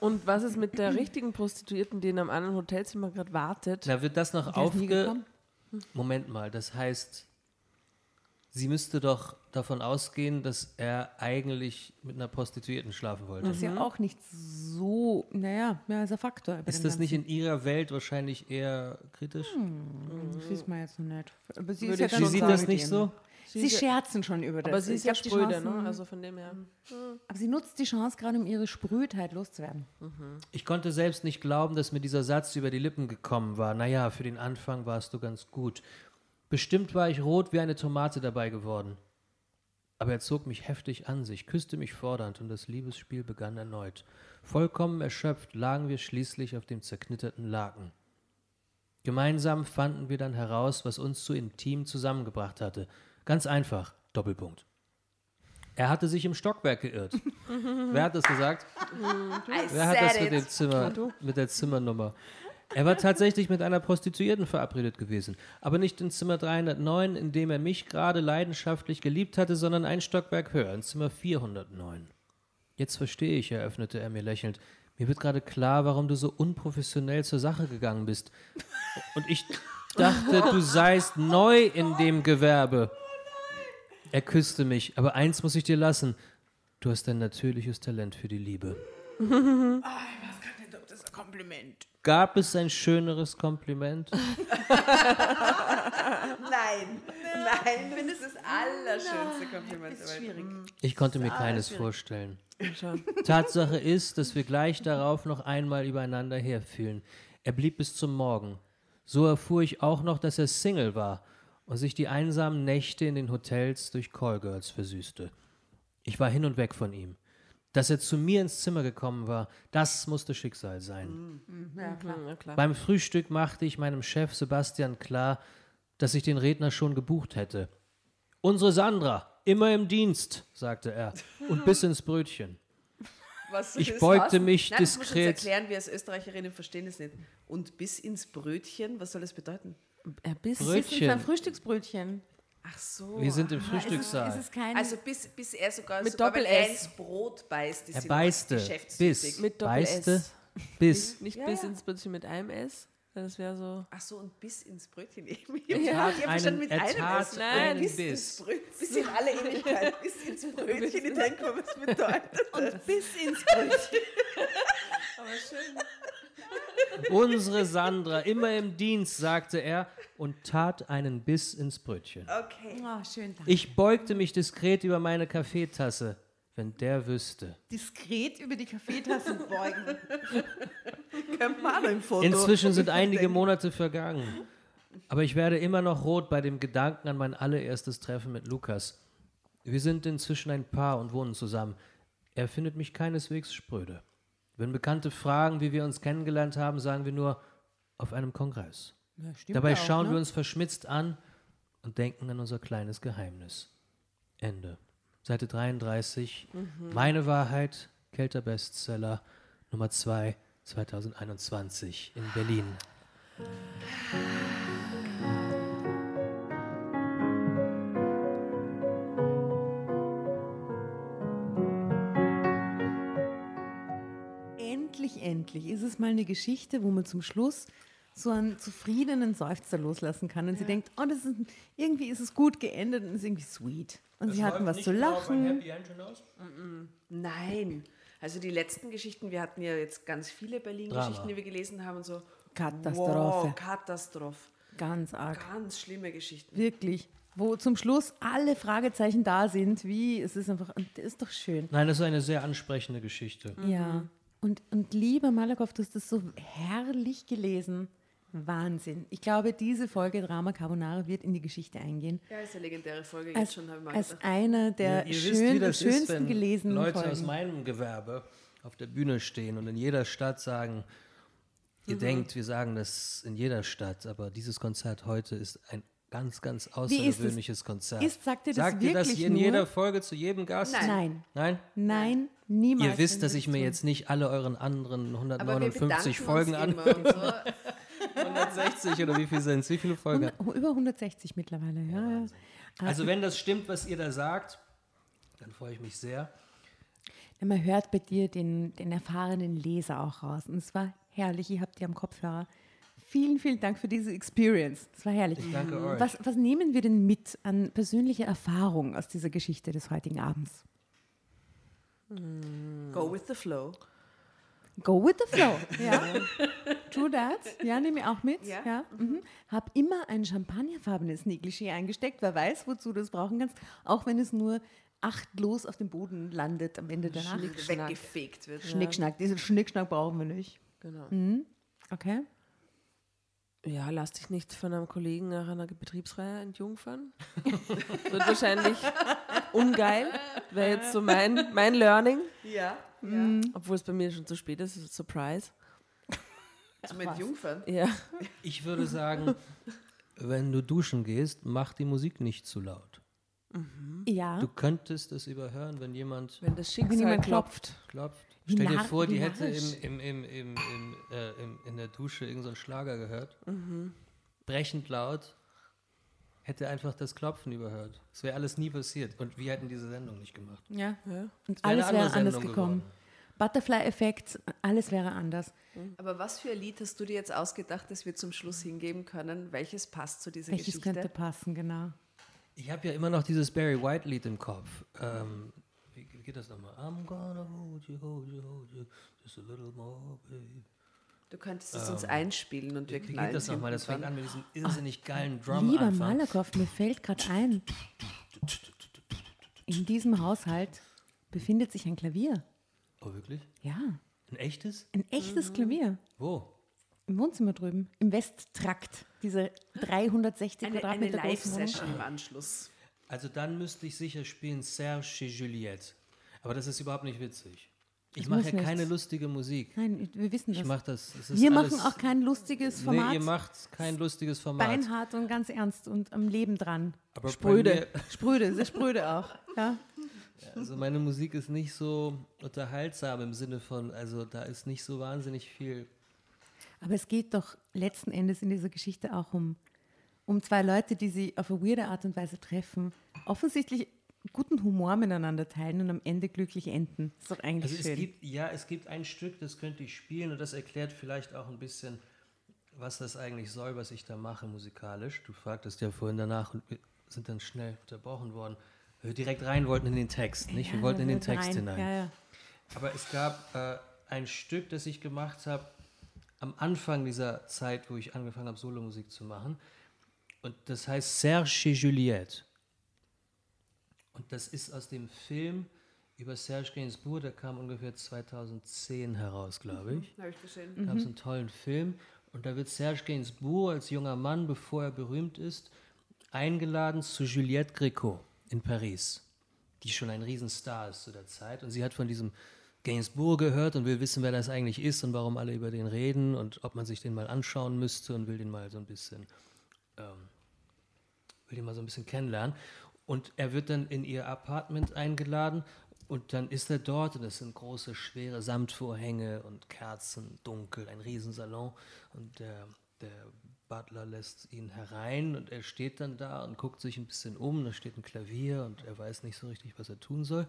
Und was ist mit der richtigen Prostituierten, die in einem anderen Hotelzimmer gerade wartet? Da wird das noch aufge... Moment mal, das heißt, sie müsste doch davon ausgehen, dass er eigentlich mit einer Prostituierten schlafen wollte. Das ist ja auch nicht so, naja, ja, ist ein Faktor. Ist das nicht in ihrer Welt wahrscheinlich eher kritisch? Das wissen wir jetzt noch nicht. Aber sie Würde ist ja Sie sieht das nicht so? Sie ist ja- scherzen schon über das. Aber sie ist ja spröde, ne? Also von dem her. Aber sie nutzt die Chance gerade, um ihre Sprödheit loszuwerden. Ich konnte selbst nicht glauben, dass mir dieser Satz über die Lippen gekommen war. Naja, für den Anfang warst du ganz gut. Bestimmt war ich rot wie eine Tomate dabei geworden. Aber er zog mich heftig an sich, küsste mich fordernd und das Liebesspiel begann erneut. Vollkommen erschöpft lagen wir schließlich auf dem zerknitterten Laken. Gemeinsam fanden wir dann heraus, was uns so intim zusammengebracht hatte. Ganz einfach, Doppelpunkt. Er hatte sich im Stockwerk geirrt. Wer hat das gesagt? Wer hat das mit dem Zimmer, mit der Zimmernummer? Er war tatsächlich mit einer Prostituierten verabredet gewesen, aber nicht in Zimmer 309, in dem er mich gerade leidenschaftlich geliebt hatte, sondern ein Stockwerk höher, in Zimmer 409. Jetzt verstehe ich, eröffnete er mir lächelnd. Mir wird gerade klar, warum du so unprofessionell zur Sache gegangen bist. Und ich dachte, du seist neu in dem Gewerbe. Er küsste mich, aber eins muss ich dir lassen. Du hast ein natürliches Talent für die Liebe. Das ist ein Kompliment. Gab es ein schöneres Kompliment? Nein, nein, ich finde, das ist das allerschönste Kompliment. Ist schwierig. Ich konnte mir keines vorstellen. Schon. Tatsache ist, dass wir gleich darauf noch einmal übereinander herfielen. Er blieb bis zum Morgen. So erfuhr ich auch noch, dass er Single war und sich die einsamen Nächte in den Hotels durch Callgirls versüßte. Ich war hin und weg von ihm. Dass er zu mir ins Zimmer gekommen war, das musste Schicksal sein. Ja, klar. Ja, klar. Beim Frühstück machte ich meinem Chef Sebastian klar, dass ich den Redner schon gebucht hätte. Unsere Sandra, immer im Dienst, sagte er und biss ins Brötchen. Was Ich ist beugte was? mich Nein, das musst du uns diskret. erklären, wir als Österreicherinnen verstehen es nicht. Und bis ins Brötchen, was soll das bedeuten? Er ist Brötchen. ein Frühstücksbrötchen. Ach so. Wir sind im aha. Frühstückssaal. Ist es kein. Also bis, bis er sogar, Mit sogar wenn Doppel-S. er ins Brot beißt, ist Er beißte, biss, Mit Doppel beißte, S. biss. Nicht Ja, bis ja. ins Brötchen mit einem S. Das wäre so. Ach so, und bis ins Brötchen eben. Ich Er hab- tat ich hab verstanden einen- mit er einem tat S. einen bis Biss. Ins Brötchen, bis in alle Ewigkeit, bis ins Brötchen. Ich denke mal, was bedeutet das? bis ins Brötchen. Aber schön. Unsere Sandra, immer im Dienst, sagte er und tat einen Biss ins Brötchen. Okay. Oh, schön, danke. Ich beugte mich diskret über meine Kaffeetasse, wenn der wüsste. Diskret über die Kaffeetasse beugen. Können wir mal ein Foto. Inzwischen sind einige Monate vergangen. Aber ich werde immer noch rot bei dem Gedanken an mein allererstes Treffen mit Lukas. Wir sind inzwischen ein Paar und wohnen zusammen. Er findet mich keineswegs spröde. Wenn Bekannte fragen, wie wir uns kennengelernt haben, sagen wir nur auf einem Kongress. Ja, Dabei auch, schauen ne? wir uns verschmitzt an und denken an unser kleines Geheimnis. Ende. Seite 33. Meine Wahrheit, Kelter Bestseller, Nummer 2, 2021 in Berlin. Endlich, endlich ist es mal eine Geschichte, wo man zum Schluss so einen zufriedenen Seufzer loslassen kann und sie denkt, oh, das ist, irgendwie ist es gut geendet und ist irgendwie sweet. Und sie hatten was zu lachen. Nein. Also die letzten Geschichten, wir hatten ja jetzt ganz viele Berlin-Geschichten, die wir gelesen haben und so. Katastrophe. Wow, Katastrophe. Ganz arg. Ganz schlimme Geschichten. Wirklich. Wo zum Schluss alle Fragezeichen da sind, wie, es ist einfach, das ist doch schön. Nein, das ist eine sehr ansprechende Geschichte. Ja. Und, und lieber Malakoff, du hast das so herrlich gelesen. Wahnsinn. Ich glaube, diese Folge Drama Carbonara wird in die Geschichte eingehen. Ja, ist eine legendäre Folge jetzt Als, schon, habe ich mal als gedacht. einer der Ihr schön, wisst, wie das schönsten ist, wenn gelesenen Leute Folgen. aus meinem Gewerbe auf der Bühne stehen und in jeder Stadt sagen, ihr denkt, wir sagen das in jeder Stadt, aber dieses Konzert heute ist ein ganz, ganz es? außergewöhnliches Konzert. Ist- sagt ihr das Sagt ihr das wirklich in jeder Folge zu jedem Gast? Nein. Nein? Nein, niemals. Ihr wisst, dass ich mir jetzt nicht alle euren anderen Aber wir 159 bedanken Folgen uns an. immer und so. 160 oder wie viel sind es? Wie viele Folgen? Über 160 mittlerweile, ja. ja. Also wenn das stimmt, was ihr da sagt, dann freue ich mich sehr. Ja, Man hört bei dir den, den erfahrenen Leser auch raus. Und es war herrlich. Ihr habt die am Kopfhörer. Vielen, vielen Dank für diese Experience. Es war herrlich. Ich danke euch. Was, was nehmen wir denn mit an persönlicher Erfahrung aus dieser Geschichte des heutigen Abends? Go with the flow. Go with the flow. Ja. True that. Ja, nehme ich auch mit. Ja. Ja. Mhm. Hab immer ein champagnerfarbenes Negligé eingesteckt. Wer weiß, wozu du das brauchen kannst. Auch wenn es nur achtlos auf dem Boden landet am Ende der Nacht. Schnickschnack. Weggefegt wird. Schnickschnack. Diesen Schnickschnack brauchen wir nicht. Genau. Okay. Ja, lass dich nicht von einem Kollegen nach einer Betriebsreihe entjungfern. Wird wahrscheinlich ungeil. Wäre jetzt so mein, mein Learning. Ja. Obwohl es bei mir schon zu spät ist. ist Surprise. So mit Jungfern. Ja. Ich würde sagen, wenn du duschen gehst, mach die Musik nicht zu laut. Ja. Du könntest es überhören, wenn jemand Wenn das Wenn Schicksal jemand klopft. klopft. Wie Stell dir nar- vor, die hätte im, im, im, im, im, äh, im, in der Dusche irgendeinen so Schlager gehört. Mhm. Brechend laut. Hätte einfach das Klopfen überhört. Es wäre alles nie passiert. Und wir hätten diese Sendung nicht gemacht. ja. Ja. Und alles wäre anders Sendung gekommen. geworden. Butterfly-Effekt, alles wäre anders. Aber was für ein Lied hast du dir jetzt ausgedacht, das wir zum Schluss hingeben können? Welches passt zu dieser Welches Geschichte? könnte passen, genau. Ich habe ja immer noch dieses Barry White Lied im Kopf. Ähm, wie, geht das nochmal? I'm gonna hold you, hold you, hold you, just a little more, babe. Du könntest es uns einspielen und wir Wie, wie knallen geht das nochmal? Das fängt an mit diesem irrsinnig geilen Drum Lieber. Malakoff, mir fällt gerade ein, in diesem Haushalt befindet sich ein Klavier. Oh, wirklich? Ja, Ein echtes? ein echtes Mhm. Klavier. Wo? Im Wohnzimmer drüben, im Westtrakt, diese 360 Eine, eine Quadratmeter großen Wohnung. Live-Session im Anschluss. Also dann müsste ich sicher spielen Serge et Juliette. Aber das ist überhaupt nicht witzig. Ich Das mache ja keine lustige Musik. Nein, wir wissen Ich das. mache das. es ist Wir machen auch kein lustiges Format. Nee, ihr macht kein lustiges Format. Beinhart und ganz ernst und am Leben dran. Aber Spröde. Spröde, sehr spröde auch. Ja. Also meine Musik ist nicht so unterhaltsam im Sinne von, also da ist nicht so wahnsinnig viel. Aber es geht doch letzten Endes in dieser Geschichte auch um, um zwei Leute, die sie auf eine weirde Art und Weise treffen, offensichtlich guten Humor miteinander teilen und am Ende glücklich enden. ist doch eigentlich Also es schön. gibt, ja, es gibt ein Stück, das könnte ich spielen und das erklärt vielleicht auch ein bisschen, was das eigentlich soll, was ich da mache musikalisch. Du fragtest ja vorhin danach und wir sind dann schnell unterbrochen worden, wir direkt rein wollten in den Text, nicht? wir Ja, wollten in den Text rein. hinein. Ja, ja. Aber es gab äh, ein Stück, das ich gemacht habe am Anfang dieser Zeit, wo ich angefangen habe, Solomusik zu machen. Und das heißt Serge et Juliette. Und das ist aus dem Film über Serge Gainsbourg, der kam ungefähr 2010 heraus, glaube ich. Habe ich gesehen. Da gab es einen tollen Film. Und da wird Serge Gainsbourg als junger Mann, bevor er berühmt ist, eingeladen zu Juliette Gréco in Paris, die schon ein Riesenstar ist zu der Zeit. Und sie hat von diesem Gainsbourg gehört und will wissen, wer das eigentlich ist und warum alle über den reden und ob man sich den mal anschauen müsste und will den mal so ein bisschen, ähm, will den mal so ein bisschen kennenlernen. Und er wird dann in ihr Apartment eingeladen und dann ist er dort und es sind große, schwere Samtvorhänge und Kerzen, dunkel, ein Riesensalon und der, der Butler lässt ihn herein und er steht dann da und guckt sich ein bisschen um, da steht ein Klavier und er weiß nicht so richtig, was er tun soll.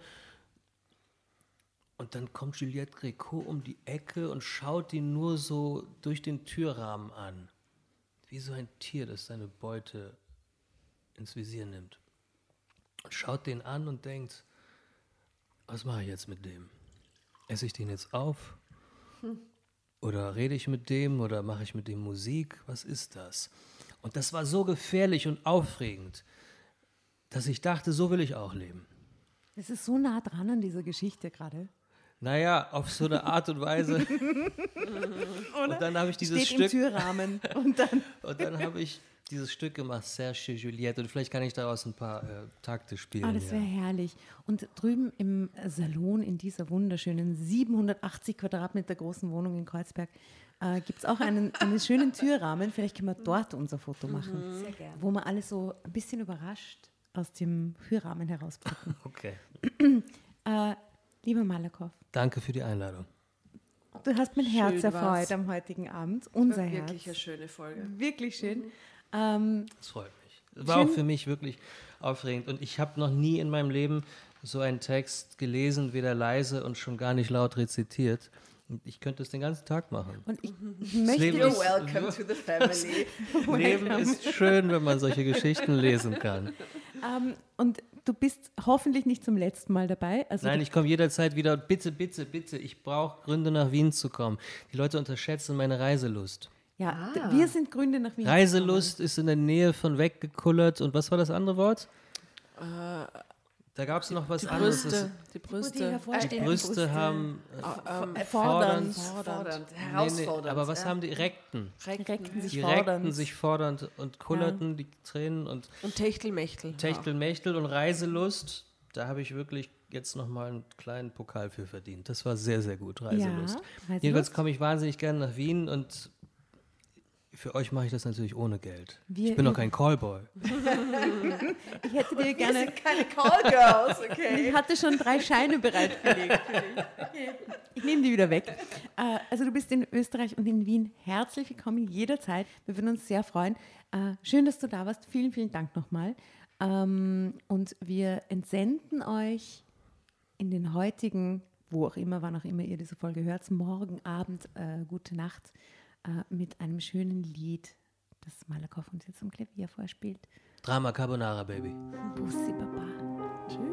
Und dann kommt Juliette Gréco um die Ecke und schaut ihn nur so durch den Türrahmen an. Wie so ein Tier, das seine Beute ins Visier nimmt. Und schaut den an und denkt, was mache ich jetzt mit dem? Esse ich den jetzt auf? Oder rede ich mit dem oder mache ich mit dem Musik? Was ist das? Und das war so gefährlich und aufregend, dass ich dachte, so will ich auch leben. Es ist so nah dran an dieser Geschichte gerade. Naja, auf so eine Art und Weise. und dann habe ich dieses Steht Stück. im Türrahmen. Und dann Und dann habe ich dieses Stück gemacht, Serge Juliette. Und vielleicht kann ich daraus ein paar äh, Takte spielen. Ah, das wäre ja. herrlich. Und drüben im Salon in dieser wunderschönen 780 Quadratmeter großen Wohnung in Kreuzberg äh, gibt es auch einen, einen schönen Türrahmen. Vielleicht können wir dort unser Foto machen, Sehr gerne. wo wir alle so ein bisschen überrascht aus dem Türrahmen herausblicken. Okay. äh, lieber Malakow, Danke für die Einladung. du hast mein Schön Herz war's. erfreut am heutigen Abend. Unser Herz. Wirklich eine schöne Folge. Wirklich schön. Ähm, Das freut mich. Es war Schön. auch für mich wirklich aufregend. Und ich habe noch nie in meinem Leben so einen Text gelesen, weder leise und schon gar nicht laut rezitiert. Ich könnte es den ganzen Tag machen. und ich Leben möchte You're ist- welcome to the family. Leben ist schön, wenn man solche Geschichten lesen kann. Ähm, und du bist hoffentlich nicht zum letzten Mal dabei. Also Nein, ich komme jederzeit wieder. Bitte, bitte, bitte, ich brauche Gründe nach Wien zu kommen. Die Leute unterschätzen meine Reiselust. Ja, Ah. wir sind Gründe nach Wien. Reiselust ist in der Nähe von weggekullert. Und was war das andere Wort? Da gab es noch was Die anderes. Brüste. Die die Brüste. Die hervorstehenden Brüste haben äh, fordern, Fordernd, Nee, nee, herausfordernd. aber was ja. haben die Reckten? reckten sich Die fordernd. reckten sich fordernd und kullerten die Tränen und Und Techtelmechtel. Techtelmechtel und Reiselust. Da habe ich wirklich jetzt nochmal einen kleinen Pokal für verdient. Das war sehr, sehr gut, Reiselust. Reiselust. Jedenfalls komme ich wahnsinnig gerne nach Wien und für euch mache ich das natürlich ohne Geld. Wir ich bin doch kein Callboy. Ich hätte dir Wir gerne. sind keine Callgirls, okay? Ich hatte schon drei Scheine bereitgelegt. für dich. Ich nehme die wieder weg. Äh, Also du bist in Österreich und in Wien herzlich willkommen jederzeit. Wir würden uns sehr freuen. Äh, Schön, dass du da warst. Vielen, vielen Dank nochmal. Ähm, Und wir entsenden euch in den heutigen, wo auch immer, wann auch immer ihr diese Folge hört, morgen Abend, äh, gute Nacht, äh, mit einem schönen Lied, das Malakoff uns jetzt am Klavier vorspielt. Drama Carbonara, Baby. Bussi Baba. Tschüss.